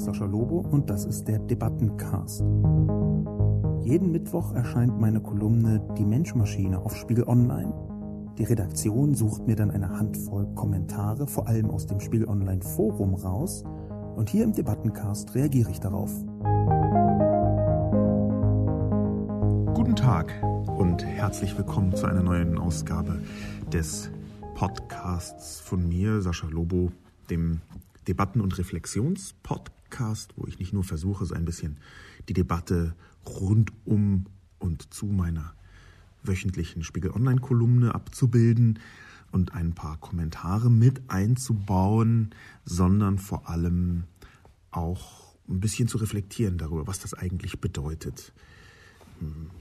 ist Sascha Lobo und das ist der Debattencast. Jeden Mittwoch erscheint meine Kolumne Die Menschmaschine auf Spiegel Online. Die Redaktion sucht mir dann eine Handvoll Kommentare, vor allem aus dem Spiegel Online Forum raus, und hier im Debattencast reagiere ich darauf. Guten Tag und herzlich willkommen zu einer neuen Ausgabe des Podcasts von mir, Sascha Lobo, dem Debatten- und Reflexionspodcast, wo ich nicht nur versuche, so ein bisschen die Debatte rund um und zu meiner wöchentlichen Spiegel Online-Kolumne abzubilden und ein paar Kommentare mit einzubauen, sondern vor allem auch ein bisschen zu reflektieren darüber, was das eigentlich bedeutet.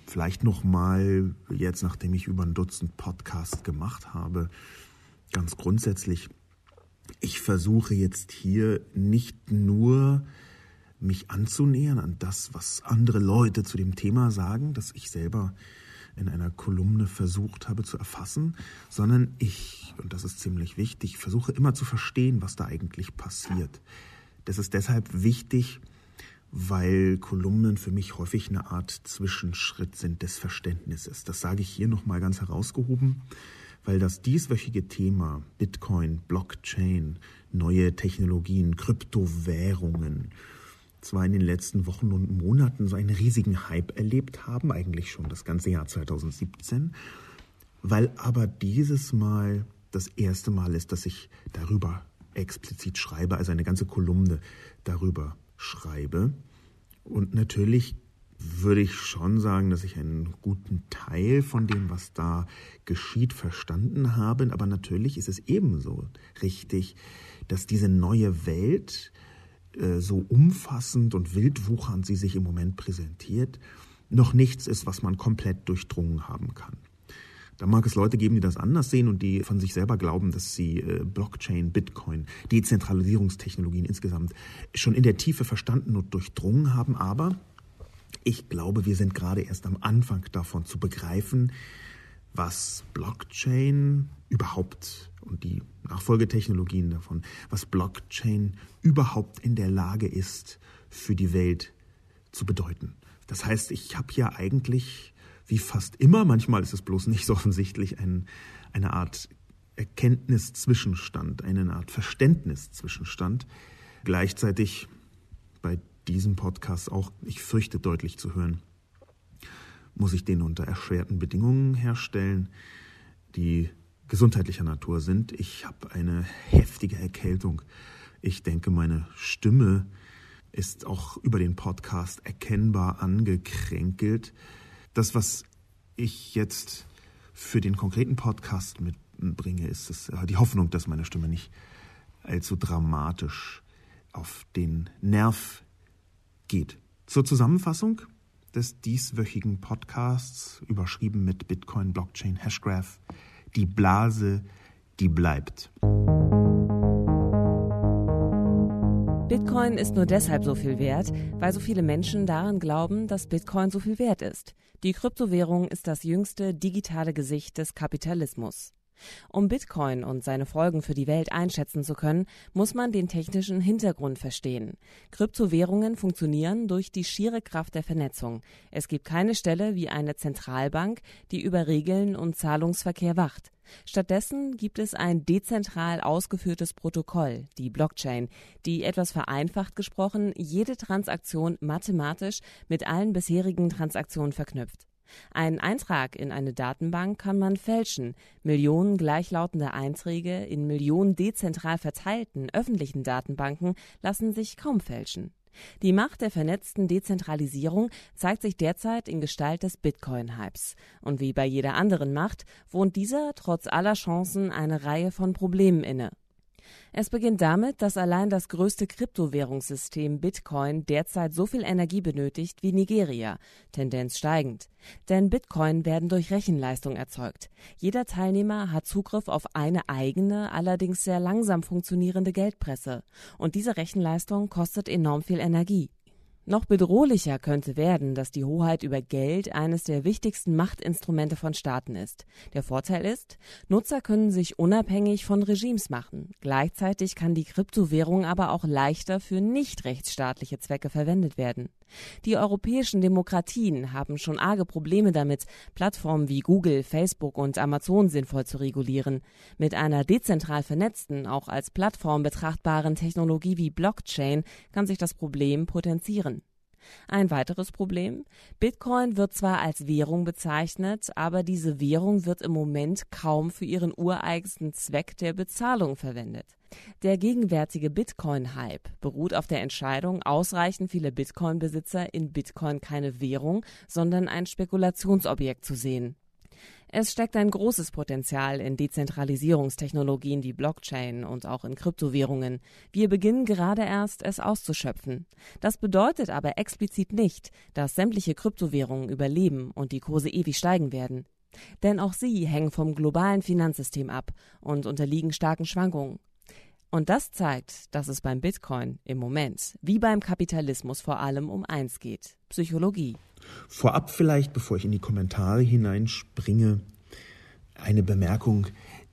Vielleicht noch mal jetzt, nachdem ich über ein Dutzend Podcasts gemacht habe, ganz grundsätzlich ich versuche jetzt hier nicht nur mich anzunähern an das, was andere Leute zu dem Thema sagen, das ich selber in einer Kolumne versucht habe zu erfassen, sondern ich, und das ist ziemlich wichtig, versuche immer zu verstehen, was da eigentlich passiert. Das ist deshalb wichtig, weil Kolumnen für mich häufig eine Art Zwischenschritt sind des Verständnisses. Das sage ich hier nochmal ganz herausgehoben weil das dieswöchige Thema Bitcoin, Blockchain, neue Technologien, Kryptowährungen zwar in den letzten Wochen und Monaten so einen riesigen Hype erlebt haben, eigentlich schon das ganze Jahr 2017, weil aber dieses Mal das erste Mal ist, dass ich darüber explizit schreibe, also eine ganze Kolumne darüber schreibe. Und natürlich würde ich schon sagen, dass ich einen guten Teil von dem, was da geschieht, verstanden habe. Aber natürlich ist es ebenso richtig, dass diese neue Welt, äh, so umfassend und wildwuchernd sie sich im Moment präsentiert, noch nichts ist, was man komplett durchdrungen haben kann. Da mag es Leute geben, die das anders sehen und die von sich selber glauben, dass sie äh, Blockchain, Bitcoin, Dezentralisierungstechnologien insgesamt schon in der Tiefe verstanden und durchdrungen haben. Aber ich glaube, wir sind gerade erst am Anfang davon zu begreifen, was Blockchain überhaupt und die Nachfolgetechnologien davon, was Blockchain überhaupt in der Lage ist, für die Welt zu bedeuten. Das heißt, ich habe ja eigentlich, wie fast immer, manchmal ist es bloß nicht so offensichtlich, ein, eine Art Erkenntniszwischenstand, eine Art Verständniszwischenstand. Gleichzeitig bei diesem Podcast auch, ich fürchte, deutlich zu hören, muss ich den unter erschwerten Bedingungen herstellen, die gesundheitlicher Natur sind. Ich habe eine heftige Erkältung. Ich denke, meine Stimme ist auch über den Podcast erkennbar angekränkelt. Das, was ich jetzt für den konkreten Podcast mitbringe, ist es, die Hoffnung, dass meine Stimme nicht allzu dramatisch auf den Nerv geht. Zur Zusammenfassung des dieswöchigen Podcasts, überschrieben mit Bitcoin, Blockchain, Hashgraph, die Blase, die bleibt. Bitcoin ist nur deshalb so viel wert, weil so viele Menschen daran glauben, dass Bitcoin so viel wert ist. Die Kryptowährung ist das jüngste digitale Gesicht des Kapitalismus. Um Bitcoin und seine Folgen für die Welt einschätzen zu können, muss man den technischen Hintergrund verstehen. Kryptowährungen funktionieren durch die schiere Kraft der Vernetzung. Es gibt keine Stelle wie eine Zentralbank, die über Regeln und Zahlungsverkehr wacht. Stattdessen gibt es ein dezentral ausgeführtes Protokoll, die Blockchain, die etwas vereinfacht gesprochen jede Transaktion mathematisch mit allen bisherigen Transaktionen verknüpft. Einen Eintrag in eine Datenbank kann man fälschen. Millionen gleichlautende Einträge in Millionen dezentral verteilten öffentlichen Datenbanken lassen sich kaum fälschen. Die Macht der vernetzten Dezentralisierung zeigt sich derzeit in Gestalt des Bitcoin-Hypes. Und wie bei jeder anderen Macht wohnt dieser trotz aller Chancen eine Reihe von Problemen inne. Es beginnt damit, dass allein das größte Kryptowährungssystem Bitcoin derzeit so viel Energie benötigt wie Nigeria, Tendenz steigend. Denn Bitcoin werden durch Rechenleistung erzeugt. Jeder Teilnehmer hat Zugriff auf eine eigene, allerdings sehr langsam funktionierende Geldpresse. Und diese Rechenleistung kostet enorm viel Energie. Noch bedrohlicher könnte werden, dass die Hoheit über Geld eines der wichtigsten Machtinstrumente von Staaten ist. Der Vorteil ist, Nutzer können sich unabhängig von Regimes machen. Gleichzeitig kann die Kryptowährung aber auch leichter für nicht rechtsstaatliche Zwecke verwendet werden. Die europäischen Demokratien haben schon arge Probleme damit, Plattformen wie Google, Facebook und Amazon sinnvoll zu regulieren. Mit einer dezentral vernetzten, auch als Plattform betrachtbaren Technologie wie Blockchain kann sich das Problem potenzieren. Ein weiteres Problem. Bitcoin wird zwar als Währung bezeichnet, aber diese Währung wird im Moment kaum für ihren ureigensten Zweck der Bezahlung verwendet. Der gegenwärtige Bitcoin-Hype beruht auf der Entscheidung, ausreichend viele Bitcoin-Besitzer in Bitcoin keine Währung, sondern ein Spekulationsobjekt zu sehen. Es steckt ein großes Potenzial in Dezentralisierungstechnologien wie Blockchain und auch in Kryptowährungen. Wir beginnen gerade erst, es auszuschöpfen. Das bedeutet aber explizit nicht, dass sämtliche Kryptowährungen überleben und die Kurse ewig steigen werden. Denn auch sie hängen vom globalen Finanzsystem ab und unterliegen starken Schwankungen. Und das zeigt, dass es beim Bitcoin im Moment, wie beim Kapitalismus vor allem um eins geht, Psychologie. Vorab vielleicht, bevor ich in die Kommentare hineinspringe, eine Bemerkung,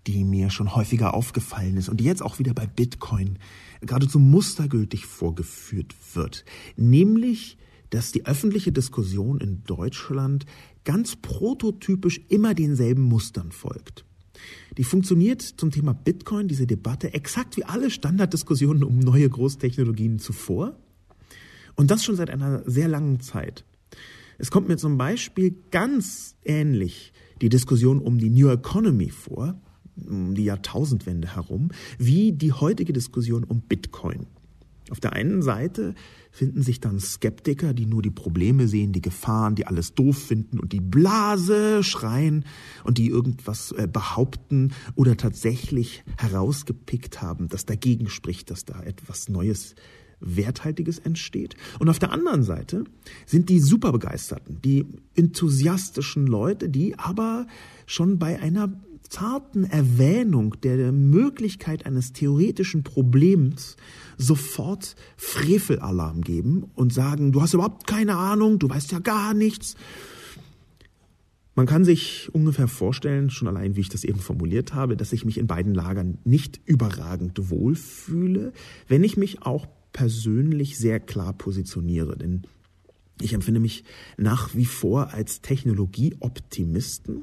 die mir schon häufiger aufgefallen ist und die jetzt auch wieder bei Bitcoin geradezu mustergültig vorgeführt wird. Nämlich, dass die öffentliche Diskussion in Deutschland ganz prototypisch immer denselben Mustern folgt. Die funktioniert zum Thema Bitcoin, diese Debatte, exakt wie alle Standarddiskussionen um neue Großtechnologien zuvor. Und das schon seit einer sehr langen Zeit. Es kommt mir zum Beispiel ganz ähnlich die Diskussion um die New Economy vor, um die Jahrtausendwende herum, wie die heutige Diskussion um Bitcoin. Auf der einen Seite finden sich dann Skeptiker, die nur die Probleme sehen, die Gefahren, die alles doof finden und die Blase schreien und die irgendwas äh, behaupten oder tatsächlich herausgepickt haben, das dagegen spricht, dass da etwas Neues Werthaltiges entsteht. Und auf der anderen Seite sind die superbegeisterten, die enthusiastischen Leute, die aber schon bei einer zarten Erwähnung der Möglichkeit eines theoretischen Problems sofort Frevelalarm geben und sagen, du hast überhaupt keine Ahnung, du weißt ja gar nichts. Man kann sich ungefähr vorstellen, schon allein wie ich das eben formuliert habe, dass ich mich in beiden Lagern nicht überragend wohlfühle, wenn ich mich auch persönlich sehr klar positioniere. Denn ich empfinde mich nach wie vor als Technologieoptimisten.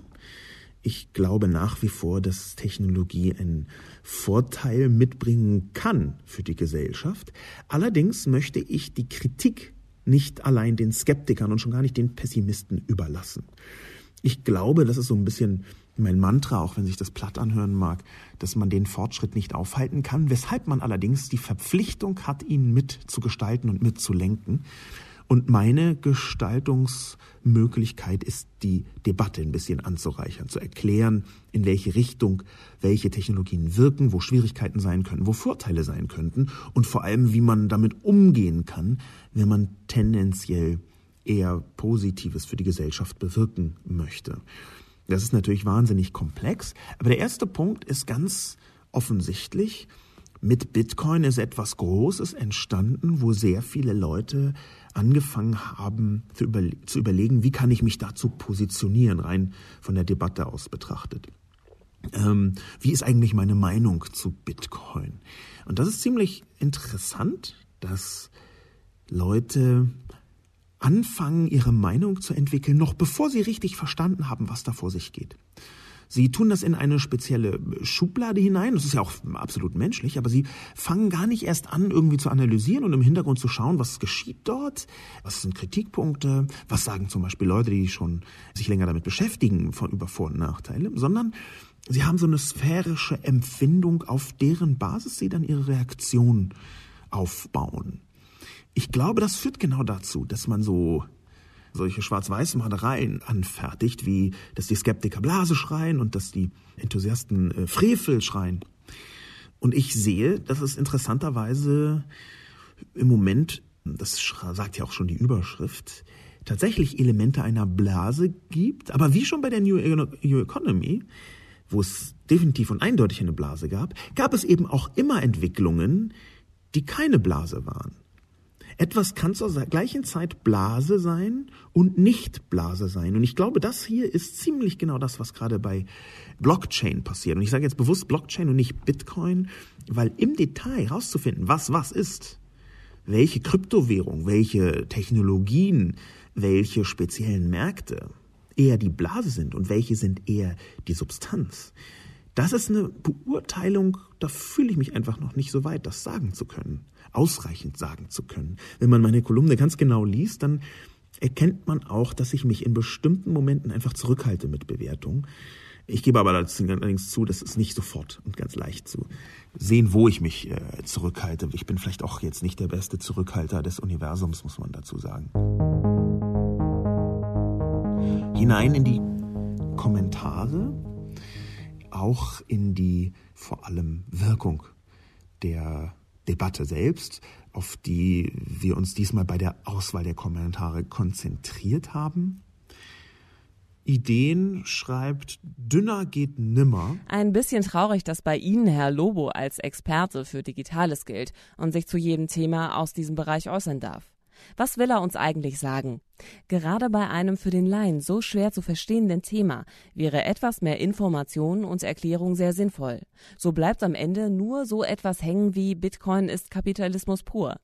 Ich glaube nach wie vor, dass Technologie einen Vorteil mitbringen kann für die Gesellschaft. Allerdings möchte ich die Kritik nicht allein den Skeptikern und schon gar nicht den Pessimisten überlassen. Ich glaube, das ist so ein bisschen mein Mantra, auch wenn sich das platt anhören mag, dass man den Fortschritt nicht aufhalten kann, weshalb man allerdings die Verpflichtung hat, ihn mitzugestalten und mitzulenken. Und meine Gestaltungsmöglichkeit ist, die Debatte ein bisschen anzureichern, zu erklären, in welche Richtung welche Technologien wirken, wo Schwierigkeiten sein können, wo Vorteile sein könnten und vor allem, wie man damit umgehen kann, wenn man tendenziell eher Positives für die Gesellschaft bewirken möchte. Das ist natürlich wahnsinnig komplex, aber der erste Punkt ist ganz offensichtlich, mit Bitcoin ist etwas Großes entstanden, wo sehr viele Leute angefangen haben zu, überle zu überlegen, wie kann ich mich dazu positionieren, rein von der Debatte aus betrachtet. Ähm, wie ist eigentlich meine Meinung zu Bitcoin? Und das ist ziemlich interessant, dass Leute anfangen, ihre Meinung zu entwickeln, noch bevor sie richtig verstanden haben, was da vor sich geht. Sie tun das in eine spezielle Schublade hinein. Das ist ja auch absolut menschlich, aber sie fangen gar nicht erst an, irgendwie zu analysieren und im Hintergrund zu schauen, was geschieht dort, was sind Kritikpunkte, was sagen zum Beispiel Leute, die schon sich länger damit beschäftigen, von über Vor- und Nachteile, sondern sie haben so eine sphärische Empfindung, auf deren Basis sie dann ihre Reaktion aufbauen ich glaube, das führt genau dazu, dass man so solche Schwarz-Weiß-Malereien anfertigt, wie dass die Skeptiker Blase schreien und dass die Enthusiasten äh, Frevel schreien. Und ich sehe, dass es interessanterweise im Moment, das sagt ja auch schon die Überschrift, tatsächlich Elemente einer Blase gibt, aber wie schon bei der New, New Economy, wo es definitiv und eindeutig eine Blase gab, gab es eben auch immer Entwicklungen, die keine Blase waren. Etwas kann zur gleichen Zeit Blase sein und nicht Blase sein. Und ich glaube, das hier ist ziemlich genau das, was gerade bei Blockchain passiert. Und ich sage jetzt bewusst Blockchain und nicht Bitcoin, weil im Detail herauszufinden, was was ist, welche Kryptowährung, welche Technologien, welche speziellen Märkte eher die Blase sind und welche sind eher die Substanz. Das ist eine Beurteilung, da fühle ich mich einfach noch nicht so weit, das sagen zu können, ausreichend sagen zu können. Wenn man meine Kolumne ganz genau liest, dann erkennt man auch, dass ich mich in bestimmten Momenten einfach zurückhalte mit Bewertungen. Ich gebe aber allerdings zu, das ist nicht sofort und ganz leicht zu sehen, wo ich mich äh, zurückhalte. Ich bin vielleicht auch jetzt nicht der beste Zurückhalter des Universums, muss man dazu sagen. Hinein in die Kommentare, auch in die vor allem Wirkung der Debatte selbst, auf die wir uns diesmal bei der Auswahl der Kommentare konzentriert haben. Ideen schreibt, dünner geht nimmer. Ein bisschen traurig, dass bei Ihnen Herr Lobo als Experte für Digitales gilt und sich zu jedem Thema aus diesem Bereich äußern darf. Was will er uns eigentlich sagen? Gerade bei einem für den Laien so schwer zu verstehenden Thema wäre etwas mehr Information und Erklärung sehr sinnvoll. So bleibt am Ende nur so etwas hängen wie Bitcoin ist Kapitalismus pur.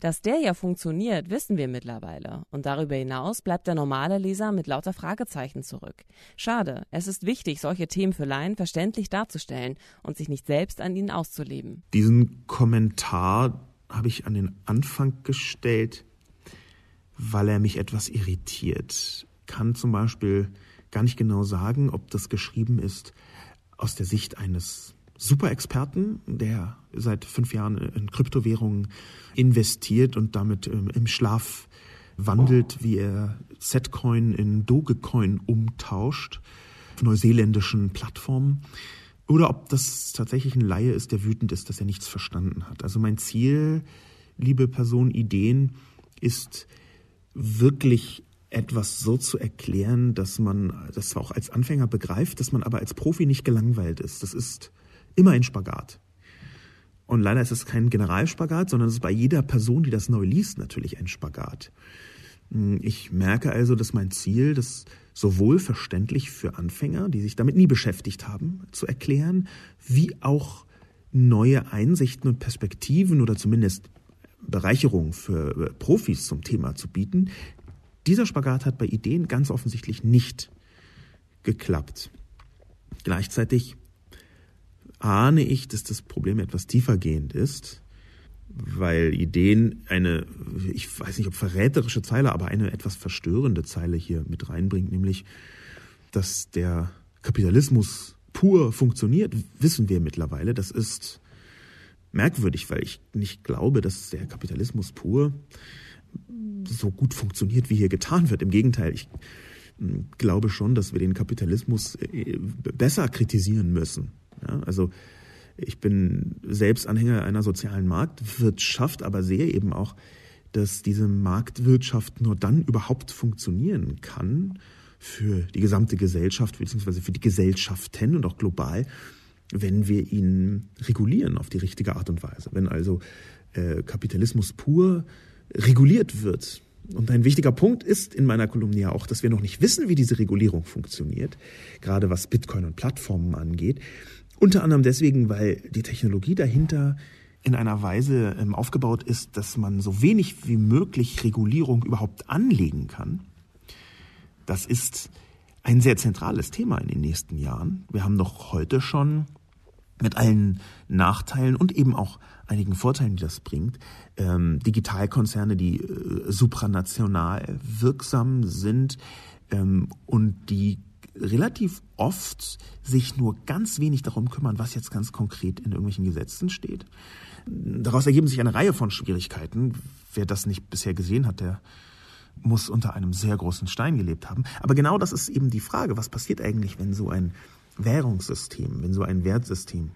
Dass der ja funktioniert, wissen wir mittlerweile. Und darüber hinaus bleibt der normale Leser mit lauter Fragezeichen zurück. Schade, es ist wichtig, solche Themen für Laien verständlich darzustellen und sich nicht selbst an ihnen auszuleben. Diesen Kommentar habe ich an den Anfang gestellt, weil er mich etwas irritiert. Kann zum Beispiel gar nicht genau sagen, ob das geschrieben ist aus der Sicht eines Superexperten, der seit fünf Jahren in Kryptowährungen investiert und damit ähm, im Schlaf wandelt, wie er Z-Coin in Dogecoin umtauscht auf neuseeländischen Plattformen. Oder ob das tatsächlich ein Laie ist, der wütend ist, dass er nichts verstanden hat. Also mein Ziel, liebe Person, Ideen, ist wirklich etwas so zu erklären, dass man das auch als Anfänger begreift, dass man aber als Profi nicht gelangweilt ist. Das ist immer ein Spagat. Und leider ist es kein Generalspagat, sondern es ist bei jeder Person, die das neu liest, natürlich ein Spagat. Ich merke also, dass mein Ziel, das sowohl verständlich für Anfänger, die sich damit nie beschäftigt haben, zu erklären, wie auch neue Einsichten und Perspektiven oder zumindest Bereicherung für Profis zum Thema zu bieten. Dieser Spagat hat bei Ideen ganz offensichtlich nicht geklappt. Gleichzeitig ahne ich, dass das Problem etwas tiefergehend ist, weil Ideen eine, ich weiß nicht ob verräterische Zeile, aber eine etwas verstörende Zeile hier mit reinbringt, nämlich, dass der Kapitalismus pur funktioniert, wissen wir mittlerweile. Das ist merkwürdig, weil ich nicht glaube, dass der Kapitalismus pur so gut funktioniert, wie hier getan wird. Im Gegenteil, ich hm, glaube schon, dass wir den Kapitalismus äh, besser kritisieren müssen. Ja, also ich bin selbst Anhänger einer sozialen Marktwirtschaft, aber sehe eben auch, dass diese Marktwirtschaft nur dann überhaupt funktionieren kann für die gesamte Gesellschaft beziehungsweise für die Gesellschaften und auch global, wenn wir ihn regulieren auf die richtige Art und Weise. Wenn also äh, Kapitalismus pur reguliert wird. Und ein wichtiger Punkt ist in meiner Kolumne ja auch, dass wir noch nicht wissen, wie diese Regulierung funktioniert, gerade was Bitcoin und Plattformen angeht. Unter anderem deswegen, weil die Technologie dahinter in einer Weise ähm, aufgebaut ist, dass man so wenig wie möglich Regulierung überhaupt anlegen kann. Das ist ein sehr zentrales Thema in den nächsten Jahren. Wir haben doch heute schon mit allen Nachteilen und eben auch einigen Vorteilen, die das bringt, ähm, Digitalkonzerne, die äh, supranational wirksam sind ähm, und die relativ oft sich nur ganz wenig darum kümmern, was jetzt ganz konkret in irgendwelchen Gesetzen steht. Daraus ergeben sich eine Reihe von Schwierigkeiten. Wer das nicht bisher gesehen hat, der muss unter einem sehr großen Stein gelebt haben. Aber genau das ist eben die Frage, was passiert eigentlich, wenn so ein Währungssystem, wenn so ein Wertsystem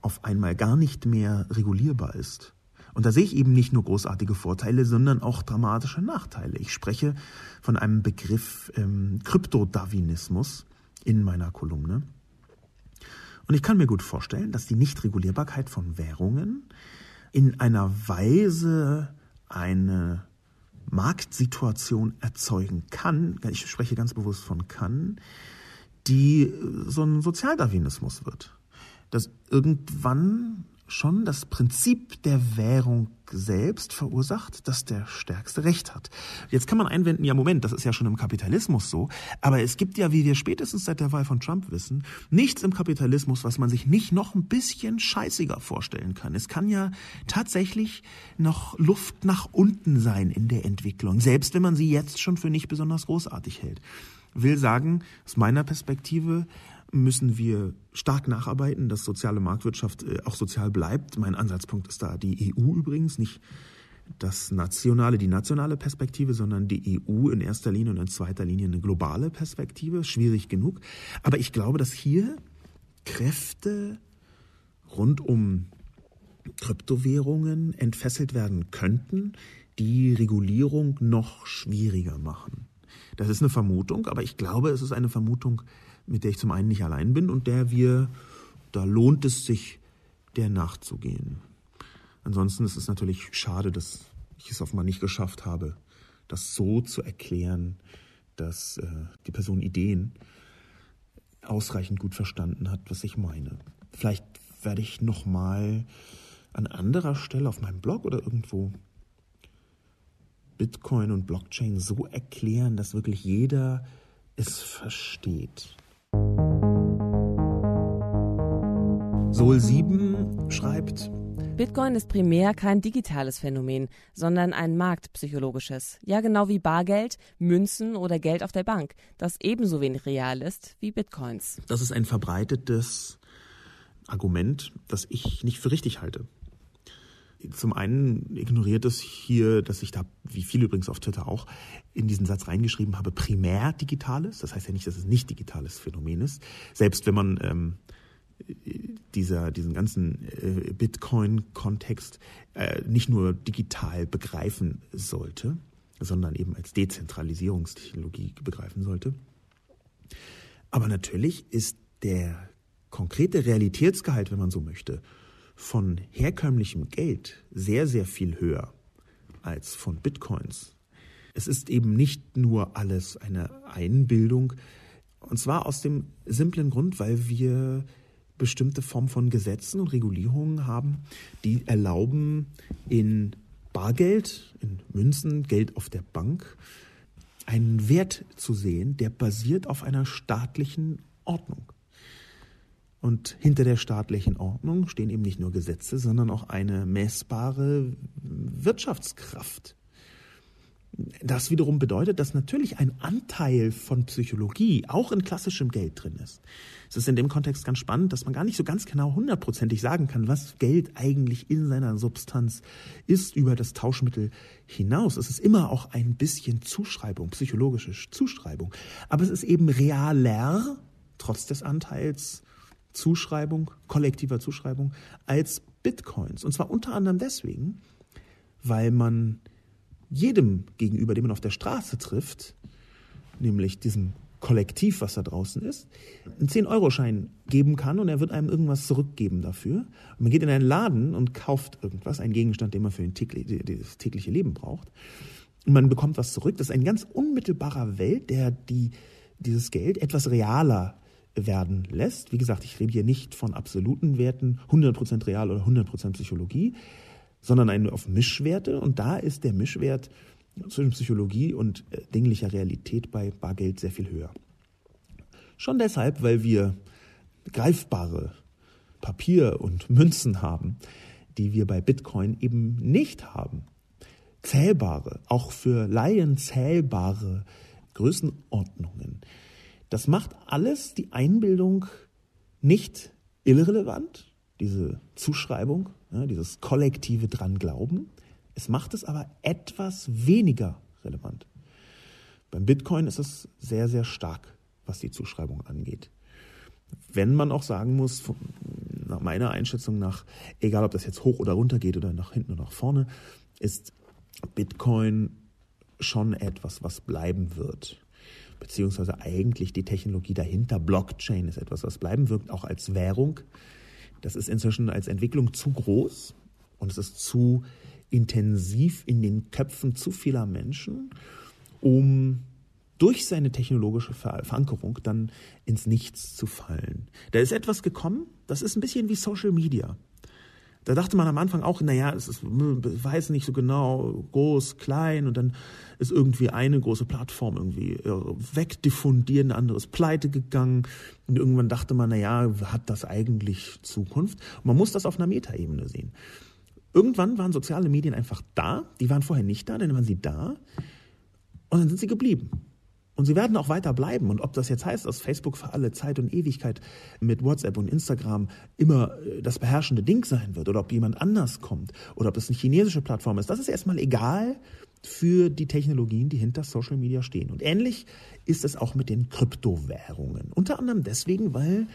auf einmal gar nicht mehr regulierbar ist. Und da sehe ich eben nicht nur großartige Vorteile, sondern auch dramatische Nachteile. Ich spreche von einem Begriff ähm, Kryptodarwinismus in meiner Kolumne. Und ich kann mir gut vorstellen, dass die Nichtregulierbarkeit von Währungen in einer Weise eine Marktsituation erzeugen kann, ich spreche ganz bewusst von kann, die so ein Sozialdarwinismus wird. Dass irgendwann schon das Prinzip der Währung selbst verursacht, dass der Stärkste Recht hat. Jetzt kann man einwenden, ja Moment, das ist ja schon im Kapitalismus so, aber es gibt ja, wie wir spätestens seit der Wahl von Trump wissen, nichts im Kapitalismus, was man sich nicht noch ein bisschen scheißiger vorstellen kann. Es kann ja tatsächlich noch Luft nach unten sein in der Entwicklung, selbst wenn man sie jetzt schon für nicht besonders großartig hält. Will sagen, aus meiner Perspektive, müssen wir stark nacharbeiten, dass soziale Marktwirtschaft äh, auch sozial bleibt. Mein Ansatzpunkt ist da die EU übrigens, nicht das nationale, die nationale Perspektive, sondern die EU in erster Linie und in zweiter Linie eine globale Perspektive. Schwierig genug. Aber ich glaube, dass hier Kräfte rund um Kryptowährungen entfesselt werden könnten, die Regulierung noch schwieriger machen. Das ist eine Vermutung, aber ich glaube, es ist eine Vermutung, mit der ich zum einen nicht allein bin und der wir, da lohnt es sich, der nachzugehen. Ansonsten ist es natürlich schade, dass ich es offenbar nicht geschafft habe, das so zu erklären, dass äh, die Person Ideen ausreichend gut verstanden hat, was ich meine. Vielleicht werde ich nochmal an anderer Stelle auf meinem Blog oder irgendwo Bitcoin und Blockchain so erklären, dass wirklich jeder es versteht. Sol 7 schreibt, Bitcoin ist primär kein digitales Phänomen, sondern ein marktpsychologisches. Ja, genau wie Bargeld, Münzen oder Geld auf der Bank, das ebenso wenig real ist wie Bitcoins. Das ist ein verbreitetes Argument, das ich nicht für richtig halte. Zum einen ignoriert es hier, dass ich da, wie viele übrigens auf Twitter auch, in diesen Satz reingeschrieben habe, primär digitales. Das heißt ja nicht, dass es nicht digitales Phänomen ist. Selbst wenn man ähm, dieser, diesen ganzen äh, Bitcoin-Kontext äh, nicht nur digital begreifen sollte, sondern eben als Dezentralisierungstechnologie begreifen sollte. Aber natürlich ist der konkrete Realitätsgehalt, wenn man so möchte, von herkömmlichem Geld sehr, sehr viel höher als von Bitcoins. Es ist eben nicht nur alles eine Einbildung, und zwar aus dem simplen Grund, weil wir bestimmte Form von Gesetzen und Regulierungen haben, die erlauben, in Bargeld, in Münzen, Geld auf der Bank, einen Wert zu sehen, der basiert auf einer staatlichen Ordnung. Und hinter der staatlichen Ordnung stehen eben nicht nur Gesetze, sondern auch eine messbare Wirtschaftskraft. Das wiederum bedeutet, dass natürlich ein Anteil von Psychologie auch in klassischem Geld drin ist. Es ist in dem Kontext ganz spannend, dass man gar nicht so ganz genau hundertprozentig sagen kann, was Geld eigentlich in seiner Substanz ist über das Tauschmittel hinaus. Es ist immer auch ein bisschen Zuschreibung, psychologische Zuschreibung. Aber es ist eben realer, trotz des Anteils Zuschreibung, kollektiver Zuschreibung, als Bitcoins. Und zwar unter anderem deswegen, weil man jedem gegenüber, den man auf der Straße trifft, nämlich diesem Kollektiv, was da draußen ist, einen 10-Euro-Schein geben kann und er wird einem irgendwas zurückgeben dafür. Und man geht in einen Laden und kauft irgendwas, einen Gegenstand, den man für das tägliche Leben braucht. Und man bekommt was zurück. Das ist ein ganz unmittelbarer Welt, der die, dieses Geld etwas realer werden lässt. Wie gesagt, ich rede hier nicht von absoluten Werten, 100% real oder 100% Psychologie, sondern eine auf Mischwerte. Und da ist der Mischwert zwischen Psychologie und äh, dinglicher Realität bei Bargeld sehr viel höher. Schon deshalb, weil wir greifbare Papier und Münzen haben, die wir bei Bitcoin eben nicht haben. Zählbare, auch für Laien zählbare Größenordnungen. Das macht alles die Einbildung nicht irrelevant, diese Zuschreibung, dieses kollektive dran glauben. Es macht es aber etwas weniger relevant. Beim Bitcoin ist es sehr, sehr stark, was die Zuschreibung angeht. Wenn man auch sagen muss, nach meiner Einschätzung nach, egal ob das jetzt hoch oder runter geht oder nach hinten oder nach vorne, ist Bitcoin schon etwas, was bleiben wird beziehungsweise eigentlich die Technologie dahinter, Blockchain, ist etwas, was bleiben wird, auch als Währung. Das ist inzwischen als Entwicklung zu groß und es ist zu intensiv in den Köpfen zu vieler Menschen, um durch seine technologische Verankerung dann ins Nichts zu fallen. Da ist etwas gekommen, das ist ein bisschen wie Social Media. Da dachte man am Anfang auch, naja, es ist, weiß nicht so genau, groß, klein und dann ist irgendwie eine große Plattform irgendwie äh, wegdiffundiert, eine andere ist pleite gegangen und irgendwann dachte man, naja, hat das eigentlich Zukunft? Und man muss das auf einer Metaebene sehen. Irgendwann waren soziale Medien einfach da, die waren vorher nicht da, dann waren sie da und dann sind sie geblieben. Und sie werden auch weiter bleiben. Und ob das jetzt heißt, dass Facebook für alle Zeit und Ewigkeit mit WhatsApp und Instagram immer äh, das beherrschende Ding sein wird oder ob jemand anders kommt oder ob das eine chinesische Plattform ist, das ist erstmal egal für die Technologien, die hinter Social Media stehen. Und ähnlich ist es auch mit den Kryptowährungen. Unter anderem deswegen, weil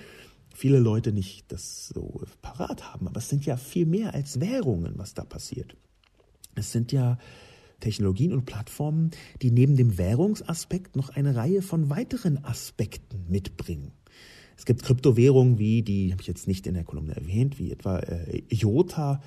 viele Leute nicht das so parat haben. Aber es sind ja viel mehr als Währungen, was da passiert. Es sind ja Technologien und Plattformen, die neben dem Währungsaspekt noch eine Reihe von weiteren Aspekten mitbringen. Es gibt Kryptowährungen wie, die habe ich jetzt nicht in der Kolumne erwähnt, wie etwa äh, IOTA,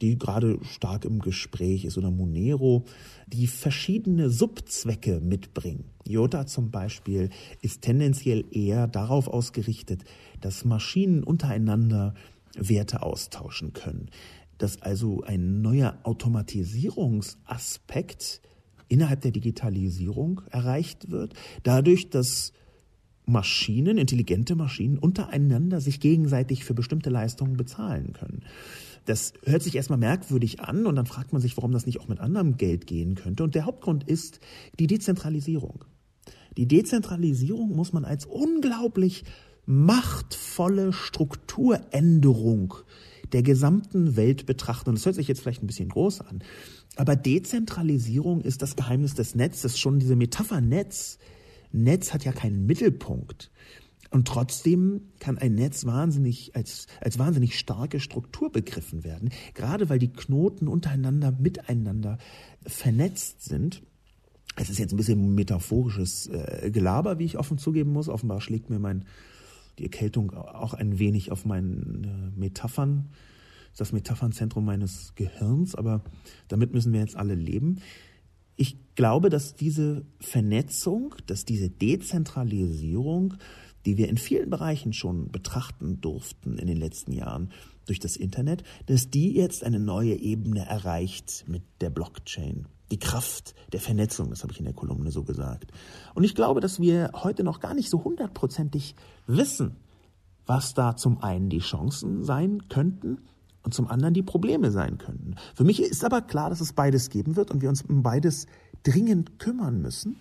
die gerade stark im Gespräch ist, oder Monero, die verschiedene Subzwecke mitbringen. IOTA zum Beispiel ist tendenziell eher darauf ausgerichtet, dass Maschinen untereinander Werte austauschen können dass also ein neuer Automatisierungsaspekt innerhalb der Digitalisierung erreicht wird, dadurch, dass Maschinen, intelligente Maschinen untereinander sich gegenseitig für bestimmte Leistungen bezahlen können. Das hört sich erstmal merkwürdig an und dann fragt man sich, warum das nicht auch mit anderem Geld gehen könnte. Und der Hauptgrund ist die Dezentralisierung. Die Dezentralisierung muss man als unglaublich machtvolle Strukturänderung der gesamten Welt betrachten. Und das hört sich jetzt vielleicht ein bisschen groß an. Aber Dezentralisierung ist das Geheimnis des Netzes. Schon diese Metapher Netz. Netz hat ja keinen Mittelpunkt. Und trotzdem kann ein Netz wahnsinnig als, als wahnsinnig starke Struktur begriffen werden, gerade weil die Knoten untereinander miteinander vernetzt sind. Es ist jetzt ein bisschen metaphorisches äh, Gelaber, wie ich offen zugeben muss. Offenbar schlägt mir mein die Erkältung auch ein wenig auf meinen äh, Metaphern, das Metaphernzentrum meines Gehirns, aber damit müssen wir jetzt alle leben. Ich glaube, dass diese Vernetzung, dass diese Dezentralisierung, die wir in vielen Bereichen schon betrachten durften in den letzten Jahren durch das Internet, dass die jetzt eine neue Ebene erreicht mit der Blockchain die Kraft der Vernetzung, das habe ich in der Kolumne so gesagt. Und ich glaube, dass wir heute noch gar nicht so hundertprozentig wissen, was da zum einen die Chancen sein könnten und zum anderen die Probleme sein könnten. Für mich ist aber klar, dass es beides geben wird und wir uns um beides dringend kümmern müssen.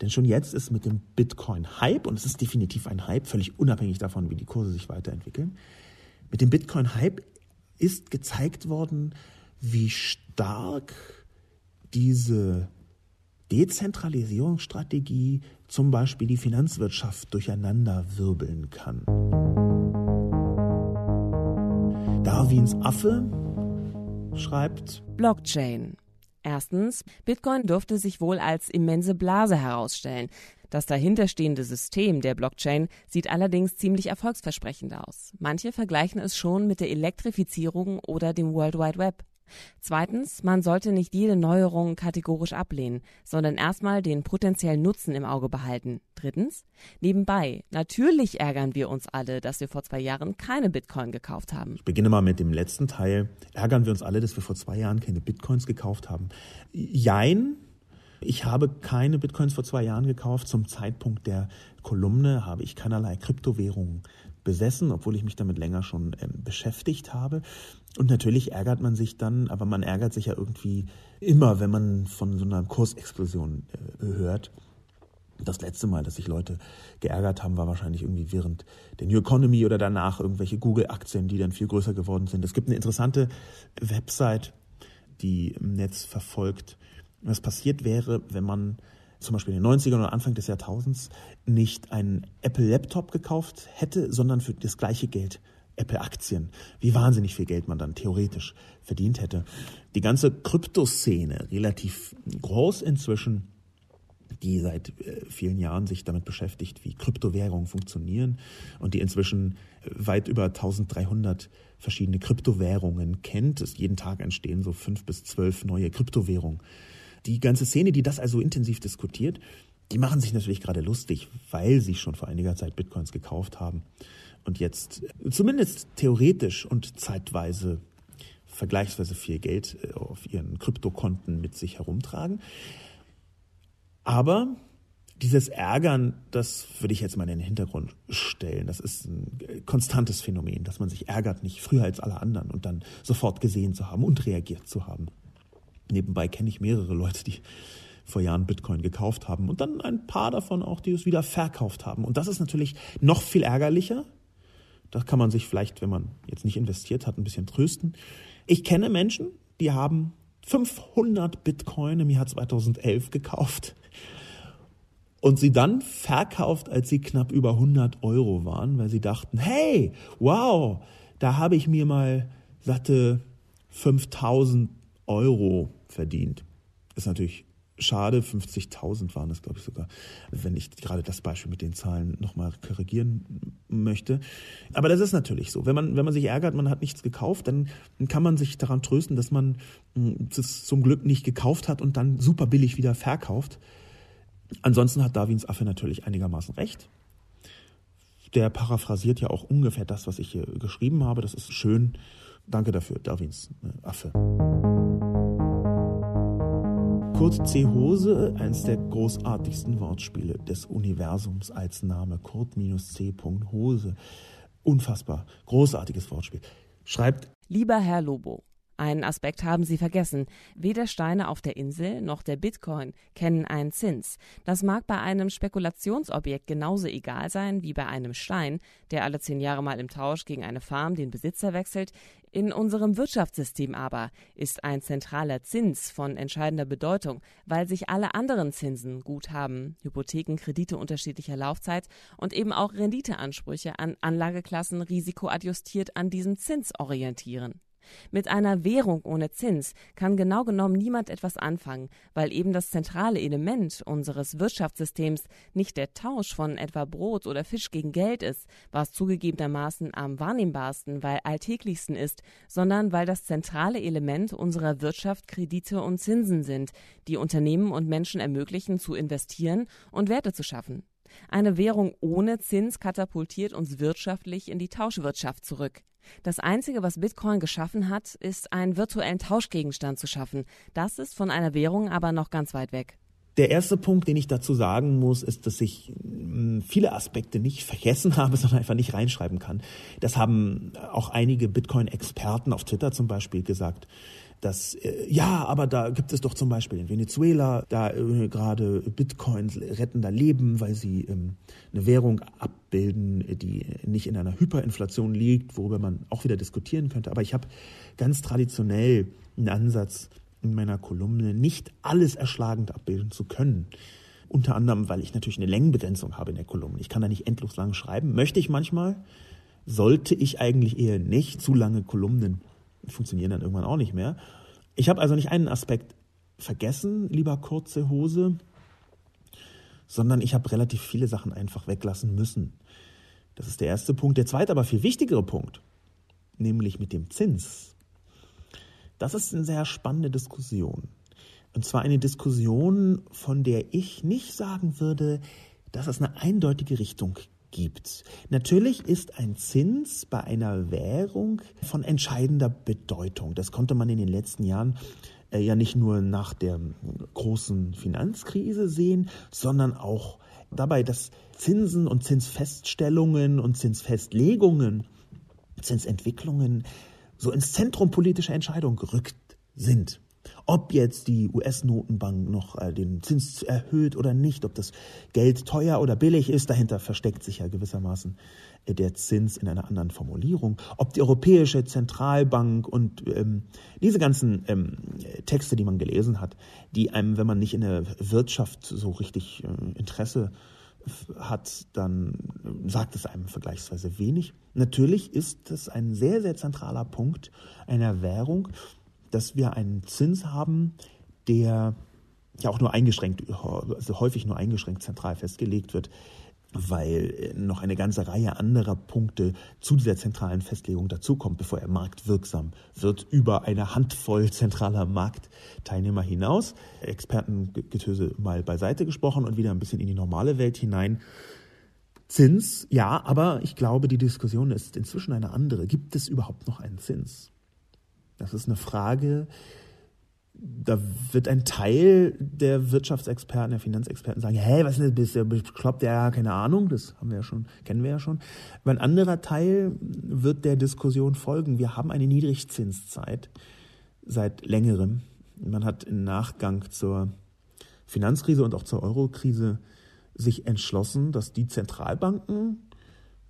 Denn schon jetzt ist mit dem Bitcoin Hype, und es ist definitiv ein Hype, völlig unabhängig davon, wie die Kurse sich weiterentwickeln, mit dem Bitcoin Hype ist gezeigt worden, wie stark diese Dezentralisierungsstrategie zum Beispiel die Finanzwirtschaft durcheinander wirbeln kann. Darwins Affe schreibt Blockchain. Erstens, Bitcoin dürfte sich wohl als immense Blase herausstellen. Das dahinterstehende System der Blockchain sieht allerdings ziemlich erfolgsversprechend aus. Manche vergleichen es schon mit der Elektrifizierung oder dem World Wide Web. Zweitens, man sollte nicht jede Neuerung kategorisch ablehnen, sondern erstmal den potenziellen Nutzen im Auge behalten. Drittens, nebenbei, natürlich ärgern wir uns alle, dass wir vor zwei Jahren keine Bitcoin gekauft haben. Ich beginne mal mit dem letzten Teil. Ärgern wir uns alle, dass wir vor zwei Jahren keine Bitcoins gekauft haben? Jein. Ich habe keine Bitcoins vor zwei Jahren gekauft. Zum Zeitpunkt der Kolumne habe ich keinerlei Kryptowährungen besessen, obwohl ich mich damit länger schon ähm, beschäftigt habe. Und natürlich ärgert man sich dann, aber man ärgert sich ja irgendwie immer, wenn man von so einer Kursexplosion äh, hört. Das letzte Mal, dass sich Leute geärgert haben, war wahrscheinlich irgendwie während der New Economy oder danach irgendwelche Google-Aktien, die dann viel größer geworden sind. Es gibt eine interessante Website, die im Netz verfolgt, was passiert wäre, wenn man zum Beispiel in den 90ern oder Anfang des Jahrtausends nicht einen Apple-Laptop gekauft hätte, sondern für das gleiche Geld Apple-Aktien. Wie wahnsinnig viel Geld man dann theoretisch verdient hätte. Die ganze Kryptoszene, relativ groß inzwischen, die seit äh, vielen Jahren sich damit beschäftigt, wie Kryptowährungen funktionieren und die inzwischen äh, weit über 1300 verschiedene Kryptowährungen kennt. Es jeden Tag entstehen so fünf bis zwölf neue Kryptowährungen. Die ganze Szene, die das also intensiv diskutiert, die machen sich natürlich gerade lustig, weil sie schon vor einiger Zeit Bitcoins gekauft haben und jetzt äh, zumindest theoretisch und zeitweise vergleichsweise viel Geld auf ihren Kryptokonten mit sich herumtragen. Aber dieses Ärgern, das würde ich jetzt mal in den Hintergrund stellen. Das ist ein konstantes Phänomen, dass man sich ärgert, nicht früher als alle anderen und dann sofort gesehen zu haben und reagiert zu haben. Nebenbei kenne ich mehrere Leute, die vor Jahren Bitcoin gekauft haben und dann ein paar davon auch, die es wieder verkauft haben. Und das ist natürlich noch viel ärgerlicher. Da kann man sich vielleicht, wenn man jetzt nicht investiert hat, ein bisschen trösten. Ich kenne Menschen, die haben 500 Bitcoin im Jahr 2011 gekauft und sie dann verkauft, als sie knapp über 100 Euro waren, weil sie dachten, hey, wow, da habe ich mir mal satte 5000 Euro verdient. Ist natürlich schade, 50.000 waren es, glaube ich sogar, wenn ich gerade das Beispiel mit den Zahlen nochmal korrigieren möchte. Aber das ist natürlich so. Wenn man, wenn man sich ärgert, man hat nichts gekauft, dann kann man sich daran trösten, dass man es hm, zum Glück nicht gekauft hat und dann super billig wieder verkauft. Ansonsten hat Darwins Affe natürlich einigermaßen recht. Der paraphrasiert ja auch ungefähr das, was ich hier geschrieben habe. Das ist schön. Danke dafür, Darwins äh, Affe. Kurt C. Hose, eines der großartigsten Wortspiele des Universums als Name. Kurt-C. Hose. Unfassbar. Großartiges Wortspiel. Schreibt. Lieber Herr Lobo, einen Aspekt haben Sie vergessen. Weder Steine auf der Insel noch der Bitcoin kennen einen Zins. Das mag bei einem Spekulationsobjekt genauso egal sein wie bei einem Stein, der alle zehn Jahre mal im Tausch gegen eine Farm den Besitzer wechselt. In unserem Wirtschaftssystem aber ist ein zentraler Zins von entscheidender Bedeutung, weil sich alle anderen Zinsen, Guthaben, Hypotheken, Kredite unterschiedlicher Laufzeit und eben auch Renditeansprüche an Anlageklassen risikoadjustiert an diesem Zins orientieren. Mit einer Währung ohne Zins kann genau genommen niemand etwas anfangen, weil eben das zentrale Element unseres Wirtschaftssystems nicht der Tausch von etwa Brot oder Fisch gegen Geld ist, was zugegebenermaßen am wahrnehmbarsten, weil alltäglichsten ist, sondern weil das zentrale Element unserer Wirtschaft Kredite und Zinsen sind, die Unternehmen und Menschen ermöglichen zu investieren und Werte zu schaffen. Eine Währung ohne Zins katapultiert uns wirtschaftlich in die Tauschwirtschaft zurück. Das Einzige, was Bitcoin geschaffen hat, ist einen virtuellen Tauschgegenstand zu schaffen. Das ist von einer Währung aber noch ganz weit weg. Der erste Punkt, den ich dazu sagen muss, ist, dass ich hm, viele Aspekte nicht vergessen habe, sondern einfach nicht reinschreiben kann. Das haben auch einige Bitcoin-Experten auf Twitter zum Beispiel gesagt dass äh, ja, aber da gibt es doch zum Beispiel in Venezuela da äh, gerade Bitcoins retten da Leben, weil sie ähm, eine Währung abbilden, die nicht in einer Hyperinflation liegt, worüber man auch wieder diskutieren könnte. Aber ich habe ganz traditionell einen Ansatz in meiner Kolumne, nicht alles erschlagend abbilden zu können. Unter anderem, weil ich natürlich eine Längenbegrenzung habe in der Kolumne. Ich kann da nicht endlos lang schreiben. Möchte ich manchmal, sollte ich eigentlich eher nicht zu lange Kolumnen funktionieren dann irgendwann auch nicht mehr. Ich habe also nicht einen Aspekt vergessen, lieber kurze Hose, sondern ich habe relativ viele Sachen einfach weglassen müssen. Das ist der erste Punkt. Der zweite, aber viel wichtigere Punkt, nämlich mit dem Zins. Das ist eine sehr spannende Diskussion. Und zwar eine Diskussion, von der ich nicht sagen würde, dass es eine eindeutige Richtung gibt. Natürlich ist ein Zins bei einer Währung von entscheidender Bedeutung. Das konnte man in den letzten Jahren äh, ja nicht nur nach der großen Finanzkrise sehen, sondern auch dabei, dass Zinsen und Zinsfeststellungen und Zinsfestlegungen, Zinsentwicklungen so ins Zentrum politischer Entscheidungen gerückt sind. Ob jetzt die US-Notenbank noch äh, den Zins erhöht oder nicht, ob das Geld teuer oder billig ist, dahinter versteckt sich ja gewissermaßen der Zins in einer anderen Formulierung. Ob die Europäische Zentralbank und ähm, diese ganzen ähm, Texte, die man gelesen hat, die einem, wenn man nicht in der Wirtschaft so richtig äh, Interesse hat, dann äh, sagt es einem vergleichsweise wenig. Natürlich ist es ein sehr, sehr zentraler Punkt einer Währung, dass wir einen Zins haben, der ja auch nur eingeschränkt, also häufig nur eingeschränkt zentral festgelegt wird, weil noch eine ganze Reihe anderer Punkte zu dieser zentralen Festlegung dazukommt, bevor er marktwirksam wird, über eine Handvoll zentraler Marktteilnehmer hinaus. Expertengetöse mal beiseite gesprochen und wieder ein bisschen in die normale Welt hinein. Zins, ja, aber ich glaube, die Diskussion ist inzwischen eine andere. Gibt es überhaupt noch einen Zins? Das ist eine Frage, da wird ein Teil der Wirtschaftsexperten, der Finanzexperten sagen, hey, was ist denn das, bist bekloppt? Ja, keine Ahnung, das haben wir ja schon, kennen wir ja schon. Aber ein anderer Teil wird der Diskussion folgen. Wir haben eine Niedrigzinszeit seit längerem. Man hat im Nachgang zur Finanzkrise und auch zur Eurokrise sich entschlossen, dass die Zentralbanken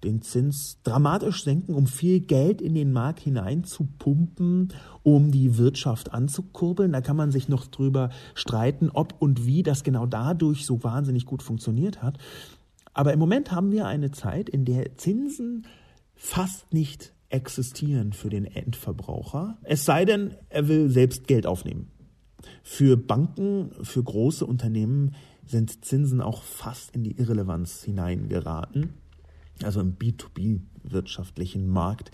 den Zins dramatisch senken, um viel Geld in den Markt hinein zu pumpen, um die Wirtschaft anzukurbeln. Da kann man sich noch drüber streiten, ob und wie das genau dadurch so wahnsinnig gut funktioniert hat. Aber im Moment haben wir eine Zeit, in der Zinsen fast nicht existieren für den Endverbraucher. Es sei denn, er will selbst Geld aufnehmen. Für Banken, für große Unternehmen sind Zinsen auch fast in die Irrelevanz hineingeraten also im B2B-wirtschaftlichen Markt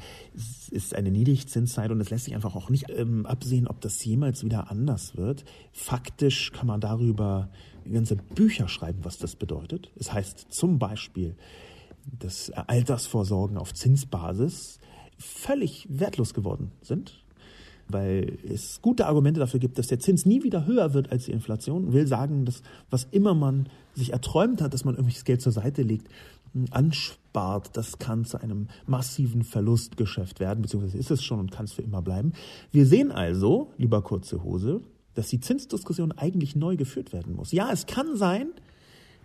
ist eine Niedrigzinszeit und es lässt sich einfach auch nicht ähm, absehen, ob das jemals wieder anders wird. Faktisch kann man darüber ganze Bücher schreiben, was das bedeutet. Es heißt zum Beispiel, dass Altersvorsorgen auf Zinsbasis völlig wertlos geworden sind, weil es gute Argumente dafür gibt, dass der Zins nie wieder höher wird als die Inflation. Will sagen, dass was immer man sich erträumt hat, dass man irgendwelches Geld zur Seite legt, anspart, das kann zu einem massiven Verlustgeschäft werden, beziehungsweise ist es schon und kann es für immer bleiben. Wir sehen also, lieber kurze Hose, dass die Zinsdiskussion eigentlich neu geführt werden muss. Ja, es kann sein,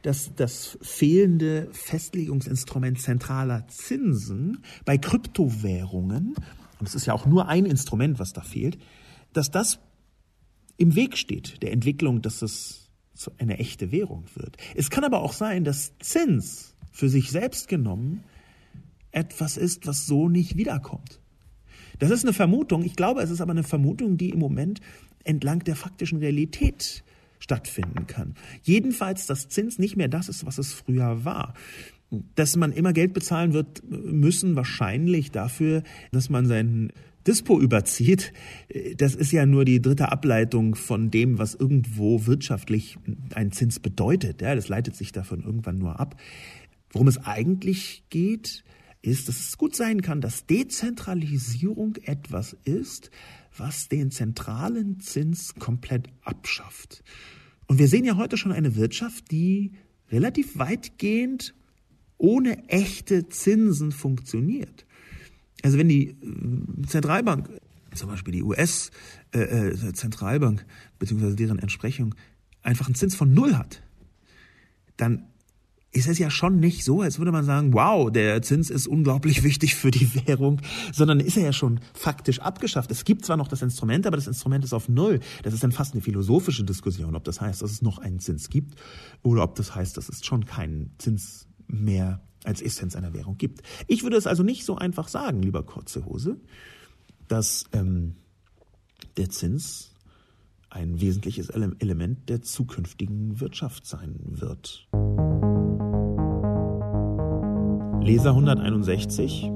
dass das fehlende Festlegungsinstrument zentraler Zinsen bei Kryptowährungen, und es ist ja auch nur ein Instrument, was da fehlt, dass das im Weg steht der Entwicklung, dass es eine echte Währung wird. Es kann aber auch sein, dass Zins für sich selbst genommen etwas ist, was so nicht wiederkommt. Das ist eine Vermutung. Ich glaube, es ist aber eine Vermutung, die im Moment entlang der faktischen Realität stattfinden kann. Jedenfalls, dass Zins nicht mehr das ist, was es früher war. Dass man immer Geld bezahlen wird müssen, wahrscheinlich dafür, dass man seinen Dispo überzieht, das ist ja nur die dritte Ableitung von dem, was irgendwo wirtschaftlich ein Zins bedeutet. Ja, das leitet sich davon irgendwann nur ab. Worum es eigentlich geht, ist, dass es gut sein kann, dass Dezentralisierung etwas ist, was den zentralen Zins komplett abschafft. Und wir sehen ja heute schon eine Wirtschaft, die relativ weitgehend ohne echte Zinsen funktioniert. Also wenn die äh, Zentralbank, zum Beispiel die US-Zentralbank, äh, äh beziehungsweise deren Entsprechung, einfach einen Zins von Null hat, dann ist es ja schon nicht so, als würde man sagen, wow, der Zins ist unglaublich wichtig für die Währung, sondern ist er ja schon faktisch abgeschafft. Es gibt zwar noch das Instrument, aber das Instrument ist auf Null. Das ist dann fast eine philosophische Diskussion, ob das heißt, dass es noch einen Zins gibt oder ob das heißt, dass es schon keinen Zins mehr als Essenz einer Währung gibt. Ich würde es also nicht so einfach sagen, lieber kurze Hose, dass ähm, der Zins ein wesentliches Element der zukünftigen Wirtschaft sein wird. Leser 161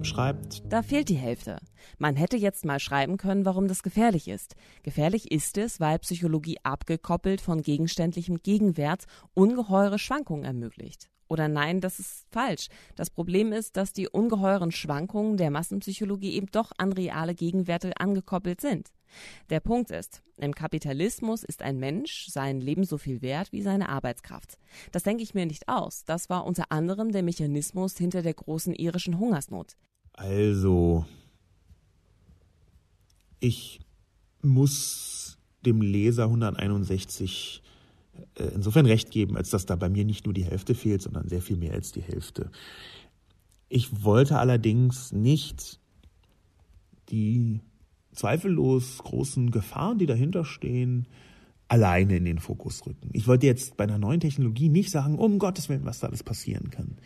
schreibt. Da fehlt die Hälfte. Man hätte jetzt mal schreiben können, warum das gefährlich ist. Gefährlich ist es, weil Psychologie abgekoppelt von gegenständlichem Gegenwert ungeheure Schwankungen ermöglicht. Oder nein, das ist falsch. Das Problem ist, dass die ungeheuren Schwankungen der Massenpsychologie eben doch an reale Gegenwerte angekoppelt sind. Der Punkt ist, im Kapitalismus ist ein Mensch sein Leben so viel wert wie seine Arbeitskraft. Das denke ich mir nicht aus. Das war unter anderem der Mechanismus hinter der großen irischen Hungersnot. Also, ich muss dem Leser 161 äh, insofern recht geben, als dass da bei mir nicht nur die Hälfte fehlt, sondern sehr viel mehr als die Hälfte. Ich wollte allerdings nicht die zweifellos großen Gefahren, die dahinter stehen, alleine in den Fokus rücken. Ich wollte jetzt bei einer neuen Technologie nicht sagen, um Gottes Willen, was da alles passieren kann.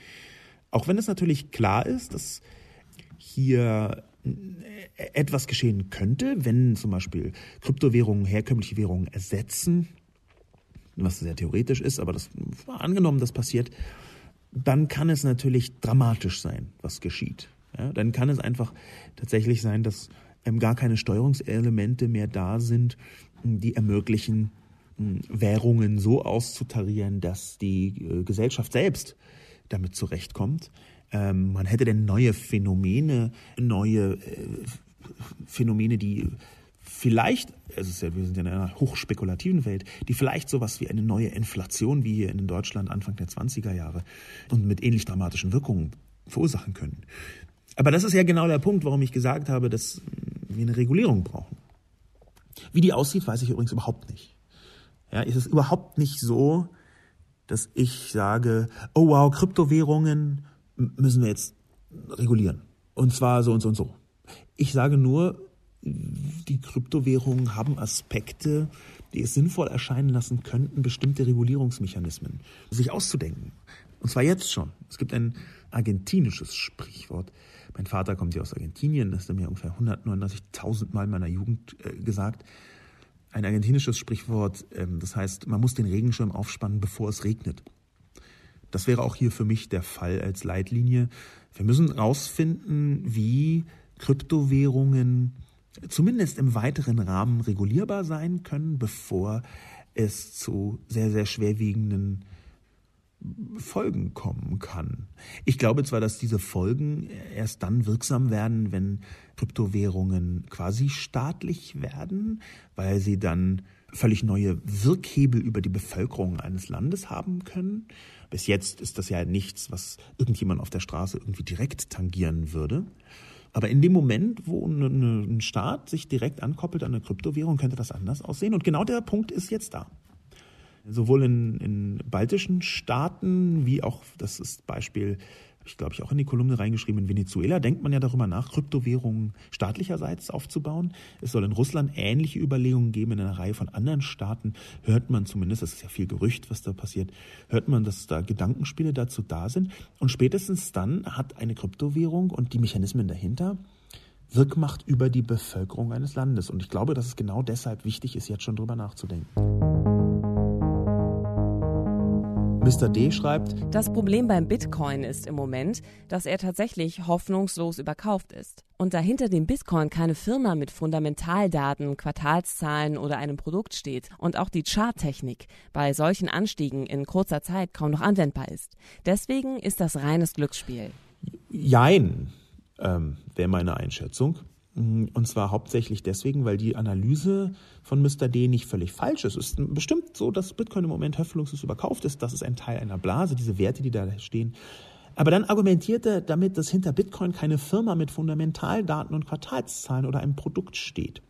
Auch wenn es natürlich klar ist, dass hier etwas geschehen könnte, wenn zum Beispiel Kryptowährungen herkömmliche Währungen ersetzen was sehr theoretisch ist, aber das angenommen, das passiert, dann kann es natürlich dramatisch sein, was geschieht. Ja, dann kann es einfach tatsächlich sein, dass gar keine Steuerungselemente mehr da sind, die ermöglichen, Währungen so auszutarieren, dass die äh, Gesellschaft selbst damit zurechtkommt. Ähm, man hätte denn neue Phänomene, neue äh, Phänomene, die vielleicht, also ja, wir sind ja in einer hochspekulativen Welt, die vielleicht sowas wie eine neue Inflation wie hier in Deutschland Anfang der 20er Jahre und mit ähnlich dramatischen Wirkungen verursachen können. Aber das ist ja genau der Punkt, warum ich gesagt habe, dass wir eine Regulierung brauchen. Wie die aussieht, weiß ich übrigens überhaupt nicht. Ja, ist es überhaupt nicht so, dass ich sage, oh wow, Kryptowährungen müssen wir jetzt regulieren. Und zwar so und so und so. Ich sage nur, die Kryptowährungen haben Aspekte, die es sinnvoll erscheinen lassen könnten, bestimmte Regulierungsmechanismen sich auszudenken. Und zwar jetzt schon. Es gibt ein argentinisches Sprichwort. Mein Vater kommt ja aus Argentinien, das er mir ungefähr 139.000 Mal in meiner Jugend äh, gesagt. Ein argentinisches Sprichwort, ähm, das heißt, man muss den Regenschirm aufspannen, bevor es regnet. Das wäre auch hier für mich der Fall als Leitlinie. Wir müssen herausfinden, wie Kryptowährungen zumindest im weiteren Rahmen regulierbar sein können, bevor es zu sehr, sehr schwerwiegenden Folgen kommen kann. Ich glaube zwar, dass diese Folgen erst dann wirksam werden, wenn Kryptowährungen quasi staatlich werden, weil sie dann völlig neue Wirkhebel über die Bevölkerung eines Landes haben können. Bis jetzt ist das ja nichts, was irgendjemand auf der Straße irgendwie direkt tangieren würde. Aber in dem Moment, wo ein Staat sich direkt ankoppelt an eine Kryptowährung, könnte das anders aussehen. Und genau der Punkt ist jetzt da. Sowohl in, in baltischen Staaten wie auch, das ist Beispiel, habe ich glaube ich auch in die Kolumne reingeschrieben, in Venezuela denkt man ja darüber nach, Kryptowährungen staatlicherseits aufzubauen. Es soll in Russland ähnliche Überlegungen geben. In einer Reihe von anderen Staaten hört man zumindest, das ist ja viel Gerücht, was da passiert, hört man, dass da Gedankenspiele dazu da sind. Und spätestens dann hat eine Kryptowährung und die Mechanismen dahinter Wirkmacht über die Bevölkerung eines Landes. Und ich glaube, dass es genau deshalb wichtig ist, jetzt schon drüber nachzudenken. Mr. D schreibt, das Problem beim Bitcoin ist im Moment, dass er tatsächlich hoffnungslos überkauft ist. Und dahinter dem Bitcoin keine Firma mit Fundamentaldaten, Quartalszahlen oder einem Produkt steht und auch die Charttechnik bei solchen Anstiegen in kurzer Zeit kaum noch anwendbar ist. Deswegen ist das reines Glücksspiel. Jein, ähm, wäre meine Einschätzung. Mm, und zwar hauptsächlich deswegen, weil die Analyse von Mr. D nicht völlig falsch ist. Es ist bestimmt so, dass Bitcoin im Moment hoffnungslos überkauft ist. Das ist ein Teil einer Blase, diese Werte, die da stehen. Aber dann argumentiert er damit, dass hinter Bitcoin keine Firma mit Fundamentaldaten und Quartalszahlen oder einem Produkt steht.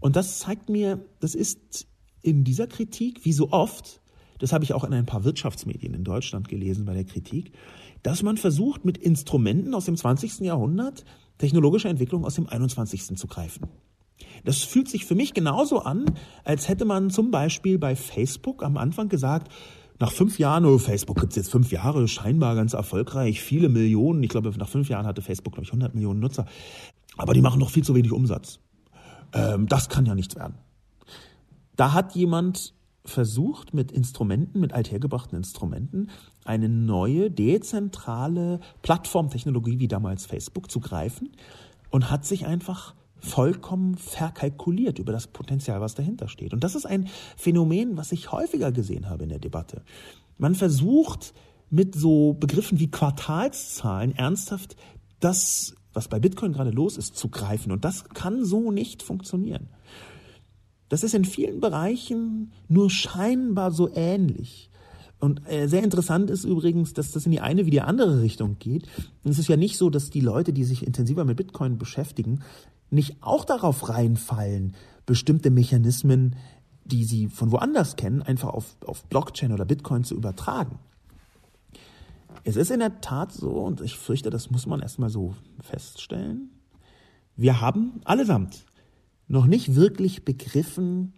Und das zeigt mir, das ist in dieser Kritik, wie so oft, das habe ich auch in ein paar Wirtschaftsmedien in Deutschland gelesen bei der Kritik, dass man versucht, mit Instrumenten aus dem 20. Jahrhundert technologische Entwicklung aus dem 21. zu greifen. Das fühlt sich für mich genauso an, als hätte man zum Beispiel bei Facebook am Anfang gesagt, nach fünf Jahren, oh, Facebook gibt es jetzt fünf Jahre, scheinbar ganz erfolgreich, viele Millionen. Ich glaube, nach fünf Jahren hatte Facebook, glaube ich, 100 Millionen Nutzer. Aber die machen noch viel zu wenig Umsatz. Ähm, das kann ja nichts werden. Da hat jemand versucht, mit Instrumenten, mit althergebrachten Instrumenten, eine neue, dezentrale Plattformtechnologie wie damals Facebook zu greifen und hat sich einfach vollkommen verkalkuliert über das Potenzial, was dahinter steht. Und das ist ein Phänomen, was ich häufiger gesehen habe in der Debatte. Man versucht mit so Begriffen wie Quartalszahlen ernsthaft das, was bei Bitcoin gerade los ist, zu greifen. Und das kann so nicht funktionieren. Das ist in vielen Bereichen nur scheinbar so ähnlich. Und äh, sehr interessant ist übrigens, dass das in die eine wie die andere Richtung geht. Und es ist ja nicht so, dass die Leute, die sich intensiver mit Bitcoin beschäftigen, nicht auch darauf reinfallen, bestimmte Mechanismen, die sie von woanders kennen, einfach auf, auf Blockchain oder Bitcoin zu übertragen. Es ist in der Tat so, und ich fürchte, das muss man erstmal so feststellen, wir haben allesamt noch nicht wirklich begriffen,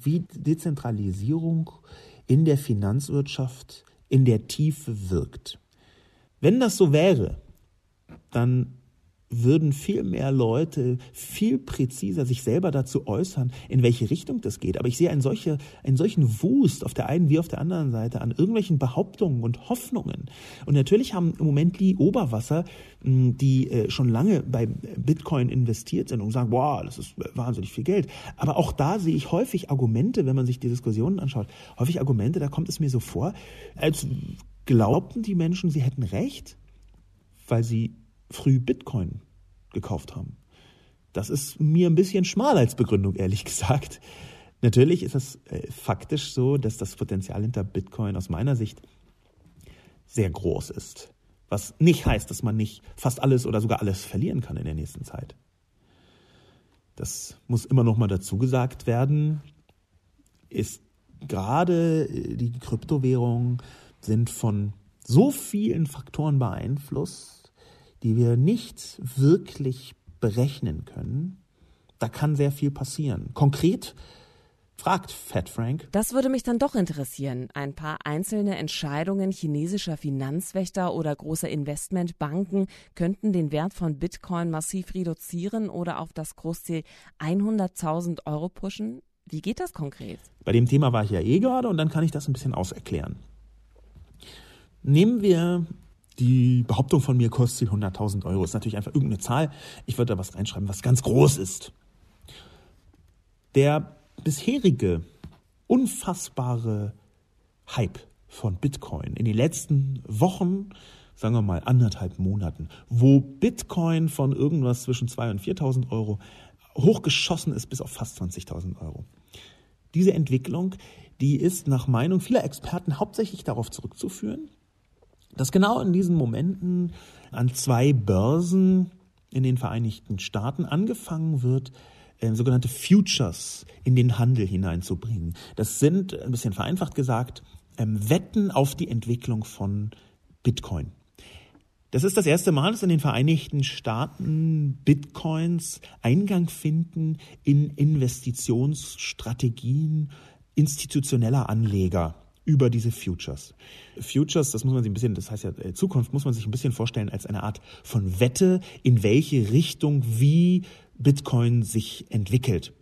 wie Dezentralisierung in der Finanzwirtschaft in der Tiefe wirkt. Wenn das so wäre, dann würden viel mehr Leute viel präziser sich selber dazu äußern, in welche Richtung das geht. Aber ich sehe einen, solche, einen solchen Wust auf der einen wie auf der anderen Seite an irgendwelchen Behauptungen und Hoffnungen. Und natürlich haben im Moment die Oberwasser, hm, die äh, schon lange bei Bitcoin investiert sind und sagen, boah, das ist wahnsinnig viel Geld. Aber auch da sehe ich häufig Argumente, wenn man sich die Diskussionen anschaut, häufig Argumente, da kommt es mir so vor, als glaubten die Menschen, sie hätten recht, weil sie früh Bitcoin gekauft haben. Das ist mir ein bisschen schmal als Begründung, ehrlich gesagt. Natürlich ist es äh, faktisch so, dass das Potenzial hinter Bitcoin aus meiner Sicht sehr groß ist. Was nicht heißt, dass man nicht fast alles oder sogar alles verlieren kann in der nächsten Zeit. Das muss immer noch mal dazu gesagt werden. Ist gerade äh, die Kryptowährungen sind von so vielen Faktoren beeinflusst, die wir nicht wirklich berechnen können. Da kann sehr viel passieren. Konkret fragt Fat Frank. Das würde mich dann doch interessieren. Ein paar einzelne Entscheidungen chinesischer Finanzwächter oder großer Investmentbanken könnten den Wert von Bitcoin massiv reduzieren oder auf das Großziel 100.000 Euro pushen. Wie geht das konkret? Bei dem Thema war ich ja eh gerade und dann kann ich das ein bisschen auserklären. Nehmen wir die Behauptung von mir kostet 100.000 Euro. Ist natürlich einfach irgendeine Zahl. Ich würde da was reinschreiben, was ganz groß ist. Der bisherige unfassbare Hype von Bitcoin in den letzten Wochen, sagen wir mal anderthalb Monaten, wo Bitcoin von irgendwas zwischen 2.000 und 4.000 Euro hochgeschossen ist bis auf fast 20.000 Euro. Diese Entwicklung, die ist nach Meinung vieler Experten hauptsächlich darauf zurückzuführen, dass genau in diesen Momenten an zwei Börsen in den Vereinigten Staaten angefangen wird, äh, sogenannte Futures in den Handel hineinzubringen. Das sind, ein bisschen vereinfacht gesagt, ähm, Wetten auf die Entwicklung von Bitcoin. Das ist das erste Mal, dass in den Vereinigten Staaten Bitcoins Eingang finden in Investitionsstrategien institutioneller Anleger über diese Futures. Futures, das muss man sich ein bisschen, das heißt ja äh, Zukunft, muss man sich ein bisschen vorstellen als eine Art von Wette, in welche Richtung wie Bitcoin sich entwickelt.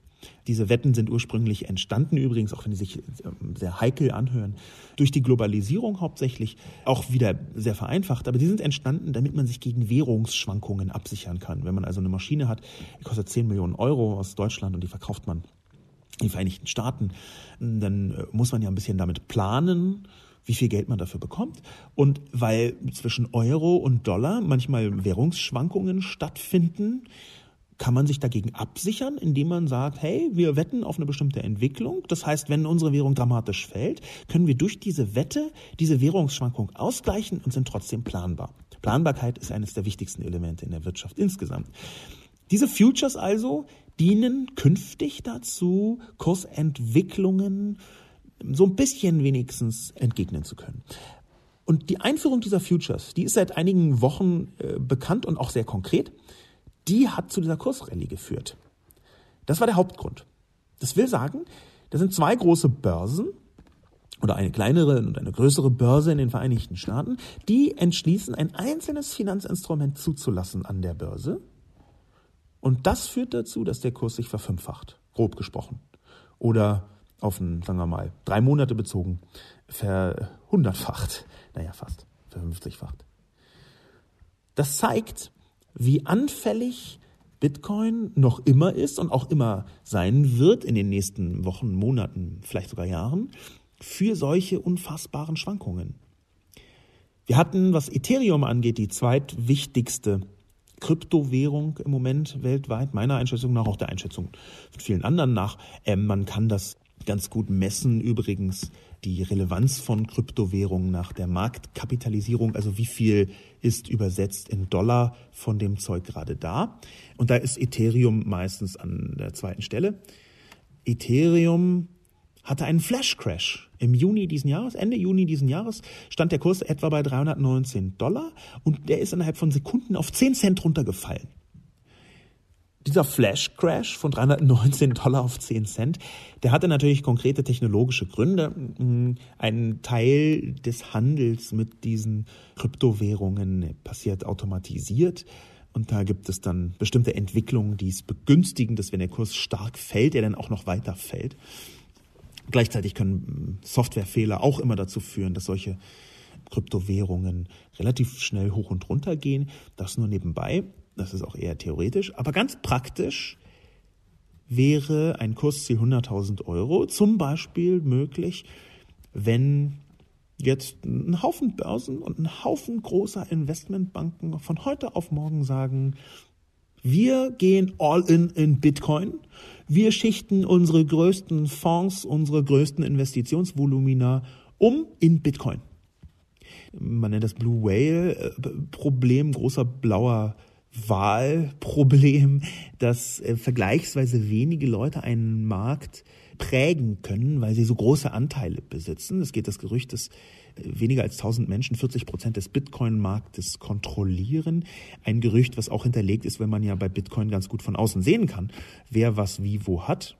Diese Wetten sind ursprünglich entstanden, übrigens, auch wenn die sich ähm, sehr heikel anhören, durch die Globalisierung hauptsächlich, auch wieder sehr vereinfacht, aber die sind entstanden, damit man sich gegen Währungsschwankungen absichern kann. Wenn man also eine Maschine hat, die kostet 10 Millionen Euro aus Deutschland und die verkauft man die Vereinigten Staaten, dann äh, muss man ja ein bisschen damit planen, wie viel Geld man dafür bekommt. Und weil zwischen Euro und Dollar manchmal Währungsschwankungen stattfinden, kann man sich dagegen absichern, indem man sagt, hey, wir wetten auf eine bestimmte Entwicklung. Das heißt, wenn unsere Währung dramatisch fällt, können wir durch diese Wette diese Währungsschwankung ausgleichen und sind trotzdem planbar. Planbarkeit ist eines der wichtigsten Elemente in der Wirtschaft insgesamt. Diese Futures also dienen künftig dazu, Kursentwicklungen so ein bisschen wenigstens entgegnen zu können. Und die Einführung dieser Futures, die ist seit einigen Wochen äh, bekannt und auch sehr konkret, die hat zu dieser Kursrallye geführt. Das war der Hauptgrund. Das will sagen, da sind zwei große Börsen oder eine kleinere und eine größere Börse in den Vereinigten Staaten, die entschließen, ein einzelnes Finanzinstrument zuzulassen an der Börse, und das führt dazu, dass der Kurs sich verfünffacht, grob gesprochen. Oder auf einen, sagen wir mal, drei Monate bezogen, verhundertfacht. Naja, fast, verfünfzigfacht. Das zeigt, wie anfällig Bitcoin noch immer ist und auch immer sein wird in den nächsten Wochen, Monaten, vielleicht sogar Jahren, für solche unfassbaren Schwankungen. Wir hatten, was Ethereum angeht, die zweitwichtigste Kryptowährung im Moment weltweit, meiner Einschätzung nach, auch der Einschätzung von vielen anderen nach. Ähm, man kann das ganz gut messen, übrigens die Relevanz von Kryptowährungen nach der Marktkapitalisierung, also wie viel ist übersetzt in Dollar von dem Zeug gerade da. Und da ist Ethereum meistens an der zweiten Stelle. Ethereum hatte einen Flash-Crash. Im Juni diesen Jahres, Ende Juni diesen Jahres, stand der Kurs etwa bei 319 Dollar und der ist innerhalb von Sekunden auf 10 Cent runtergefallen. Dieser Flash-Crash von 319 Dollar auf 10 Cent, der hatte natürlich konkrete technologische Gründe. Ein Teil des Handels mit diesen Kryptowährungen passiert automatisiert Und da gibt es dann bestimmte Entwicklungen, die es begünstigen, dass wenn der Kurs stark fällt, er dann auch noch weiter fällt. Gleichzeitig können Softwarefehler auch immer dazu führen, dass solche Kryptowährungen relativ schnell hoch und runter gehen. Das nur nebenbei. Das ist auch eher theoretisch. Aber ganz praktisch wäre ein Kursziel 100.000 Euro zum Beispiel möglich, wenn jetzt ein Haufen Börsen und ein Haufen großer Investmentbanken von heute auf morgen sagen, wir gehen all in in Bitcoin. Wir schichten unsere größten Fonds, unsere größten Investitionsvolumina um in Bitcoin. Man nennt das Blue Whale äh, Problem, großer blauer Wahlproblem, dass äh, vergleichsweise wenige Leute einen Markt prägen können, weil sie so große Anteile besitzen. Es geht das Gerücht, dass weniger als 1000 Menschen 40 Prozent des Bitcoin-Marktes kontrollieren. Ein Gerücht, was auch hinterlegt ist, wenn man ja bei Bitcoin ganz gut von außen sehen kann, wer was wie wo hat.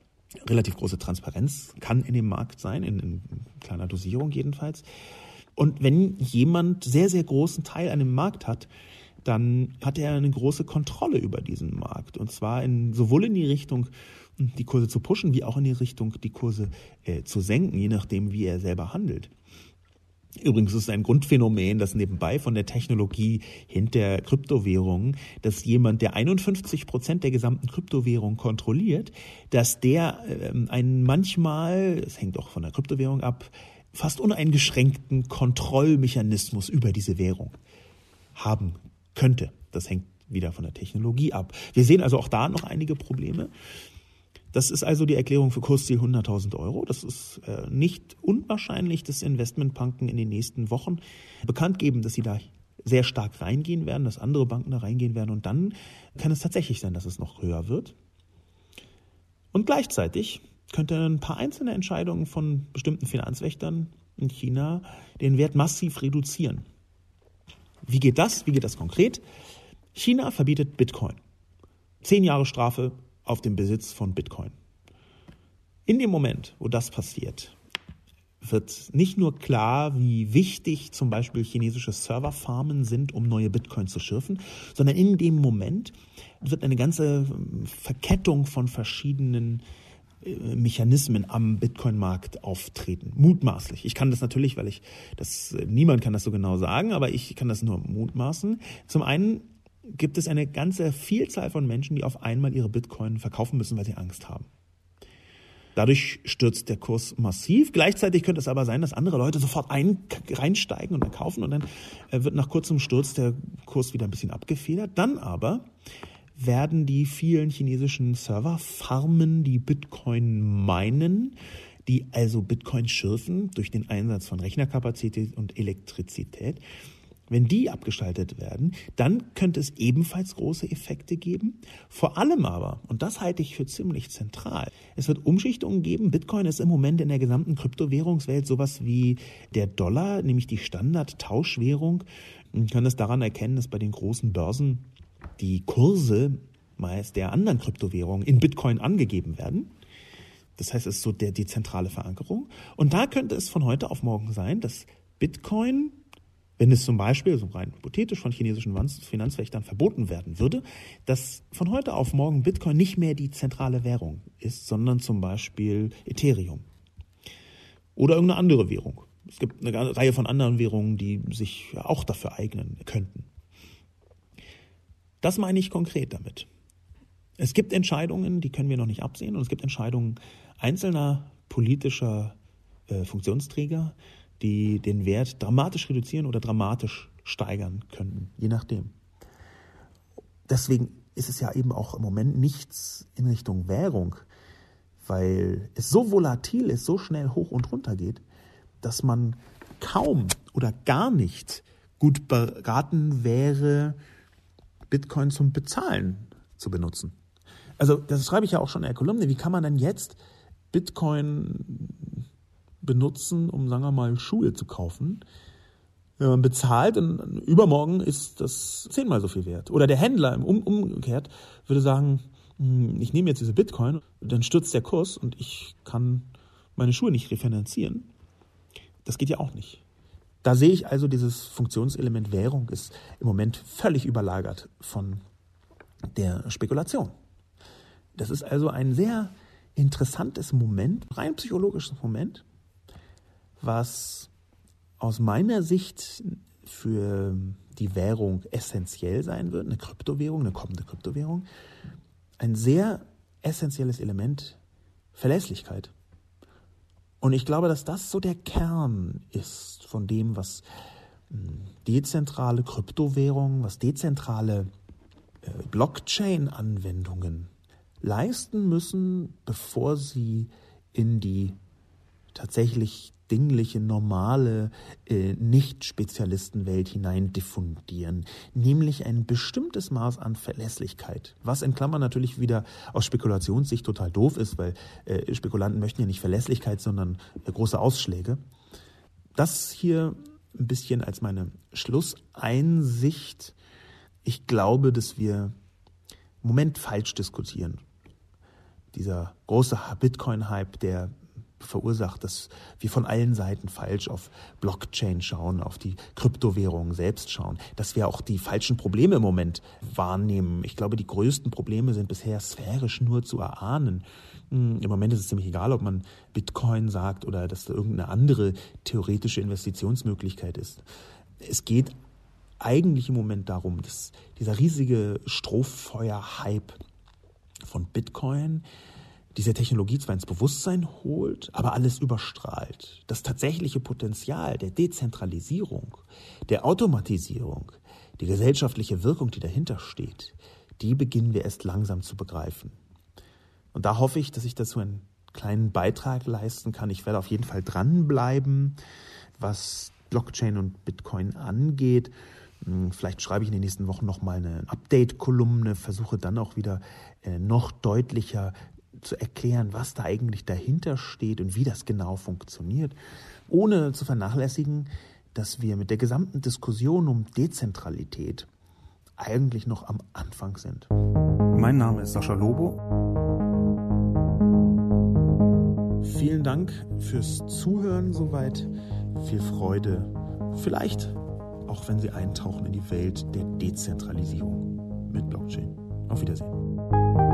Relativ große Transparenz kann in dem Markt sein, in, in kleiner Dosierung jedenfalls. Und wenn jemand sehr, sehr großen Teil an dem Markt hat, dann hat er eine große Kontrolle über diesen Markt. Und zwar in, sowohl in die Richtung, die Kurse zu pushen, wie auch in die Richtung, die Kurse äh, zu senken, je nachdem, wie er selber handelt. Übrigens ist es ein Grundphänomen, das nebenbei von der Technologie hinter Kryptowährungen, dass jemand, der 51 Prozent der gesamten Kryptowährung kontrolliert, dass der äh, einen manchmal, es hängt auch von der Kryptowährung ab, fast uneingeschränkten Kontrollmechanismus über diese Währung haben könnte. Das hängt wieder von der Technologie ab. Wir sehen also auch da noch einige Probleme. Das ist also die Erklärung für Kursziel 100.000 Euro. Das ist äh, nicht unwahrscheinlich, dass Investmentbanken in den nächsten Wochen bekannt geben, dass sie da sehr stark reingehen werden, dass andere Banken da reingehen werden und dann kann es tatsächlich sein, dass es noch höher wird. Und gleichzeitig könnte ein paar einzelne Entscheidungen von bestimmten Finanzwächtern in China den Wert massiv reduzieren. Wie geht das? Wie geht das konkret? China verbietet Bitcoin. Zehn Jahre Strafe auf den Besitz von Bitcoin. In dem Moment, wo das passiert, wird nicht nur klar, wie wichtig zum Beispiel chinesische Serverfarmen sind, um neue Bitcoin zu schürfen, sondern in dem Moment wird eine ganze Verkettung von verschiedenen äh, Mechanismen am Bitcoin-Markt auftreten. Mutmaßlich. Ich kann das natürlich, weil ich das, äh, niemand kann das so genau sagen, aber ich kann das nur mutmaßen. Zum einen gibt es eine ganze Vielzahl von Menschen, die auf einmal ihre Bitcoin verkaufen müssen, weil sie Angst haben. Dadurch stürzt der Kurs massiv. Gleichzeitig könnte es aber sein, dass andere Leute sofort ein, reinsteigen und dann kaufen und dann äh, wird nach kurzem Sturz der Kurs wieder ein bisschen abgefedert. Dann aber werden die vielen chinesischen Serverfarmen, die Bitcoin meinen, die also Bitcoin schürfen durch den Einsatz von Rechnerkapazität und Elektrizität, wenn die abgeschaltet werden, dann könnte es ebenfalls große Effekte geben. Vor allem aber, und das halte ich für ziemlich zentral, es wird Umschichtungen geben. Bitcoin ist im Moment in der gesamten Kryptowährungswelt sowas wie der Dollar, nämlich die Standardtauschwährung. Man kann das daran erkennen, dass bei den großen Börsen die Kurse meist der anderen Kryptowährungen in Bitcoin angegeben werden. Das heißt, es ist so der, die zentrale Verankerung. Und da könnte es von heute auf morgen sein, dass Bitcoin, wenn es zum Beispiel, so rein hypothetisch von chinesischen Finanzwächtern verboten werden würde, dass von heute auf morgen Bitcoin nicht mehr die zentrale Währung ist, sondern zum Beispiel Ethereum. Oder irgendeine andere Währung. Es gibt eine Reihe von anderen Währungen, die sich auch dafür eignen könnten. Das meine ich konkret damit. Es gibt Entscheidungen, die können wir noch nicht absehen, und es gibt Entscheidungen einzelner politischer äh, Funktionsträger, die den Wert dramatisch reduzieren oder dramatisch steigern könnten, je nachdem. Deswegen ist es ja eben auch im Moment nichts in Richtung Währung, weil es so volatil ist, so schnell hoch und runter geht, dass man kaum oder gar nicht gut beraten wäre, Bitcoin zum Bezahlen zu benutzen. Also das schreibe ich ja auch schon in der Kolumne. Wie kann man denn jetzt Bitcoin benutzen, um, sagen wir mal, Schuhe zu kaufen? Wenn man bezahlt und übermorgen ist das zehnmal so viel wert. Oder der Händler im um, umgekehrt würde sagen, hm, ich nehme jetzt diese Bitcoin, dann stürzt der Kurs und ich kann meine Schuhe nicht refinanzieren. Das geht ja auch nicht. Da sehe ich also, dieses Funktionselement Währung ist im Moment völlig überlagert von der Spekulation. Das ist also ein sehr interessantes Moment, rein psychologisches Moment, was aus meiner Sicht für die Währung essentiell sein wird, eine Kryptowährung, eine kommende Kryptowährung, ein sehr essentielles Element Verlässlichkeit. Und ich glaube, dass das so der Kern ist von dem, was hm, dezentrale Kryptowährungen, was dezentrale äh, Blockchain-Anwendungen leisten müssen, bevor sie in die tatsächlich dingliche, normale äh, Nicht-Spezialistenwelt hinein diffundieren, nämlich ein bestimmtes Maß an Verlässlichkeit, was in Klammern natürlich wieder aus Spekulationssicht total doof ist, weil äh, Spekulanten möchten ja nicht Verlässlichkeit, sondern äh, große Ausschläge. Das hier ein bisschen als meine Schlusseinsicht. Ich glaube, dass wir im Moment falsch diskutieren. Dieser große Bitcoin-Hype, der verursacht, dass wir von allen Seiten falsch auf Blockchain schauen, auf die Kryptowährungen selbst schauen, dass wir auch die falschen Probleme im Moment wahrnehmen. Ich glaube, die größten Probleme sind bisher sphärisch nur zu erahnen. Hm, Im Moment ist es ziemlich egal, ob man Bitcoin sagt oder dass da irgendeine andere theoretische Investitionsmöglichkeit ist. Es geht eigentlich im Moment darum, dass dieser riesige Strohfeuer-Hype von Bitcoin diese Technologie zwar ins Bewusstsein holt, aber alles überstrahlt. Das tatsächliche Potenzial der Dezentralisierung, der Automatisierung, die gesellschaftliche Wirkung, die dahinter steht, die beginnen wir erst langsam zu begreifen. Und da hoffe ich, dass ich dazu einen kleinen Beitrag leisten kann. Ich werde auf jeden Fall dranbleiben, was Blockchain und Bitcoin angeht. Hm, vielleicht schreibe ich in den nächsten Wochen nochmal eine Update-Kolumne, versuche dann auch wieder äh, noch deutlicher zu erklären, was da eigentlich dahinter steht und wie das genau funktioniert, ohne zu vernachlässigen, dass wir mit der gesamten Diskussion um Dezentralität eigentlich noch am Anfang sind. Mein Name ist Sascha Lobo. Vielen Dank fürs Zuhören soweit. Viel Freude. Vielleicht auch wenn Sie eintauchen in die Welt der Dezentralisierung mit Blockchain. Auf Wiedersehen.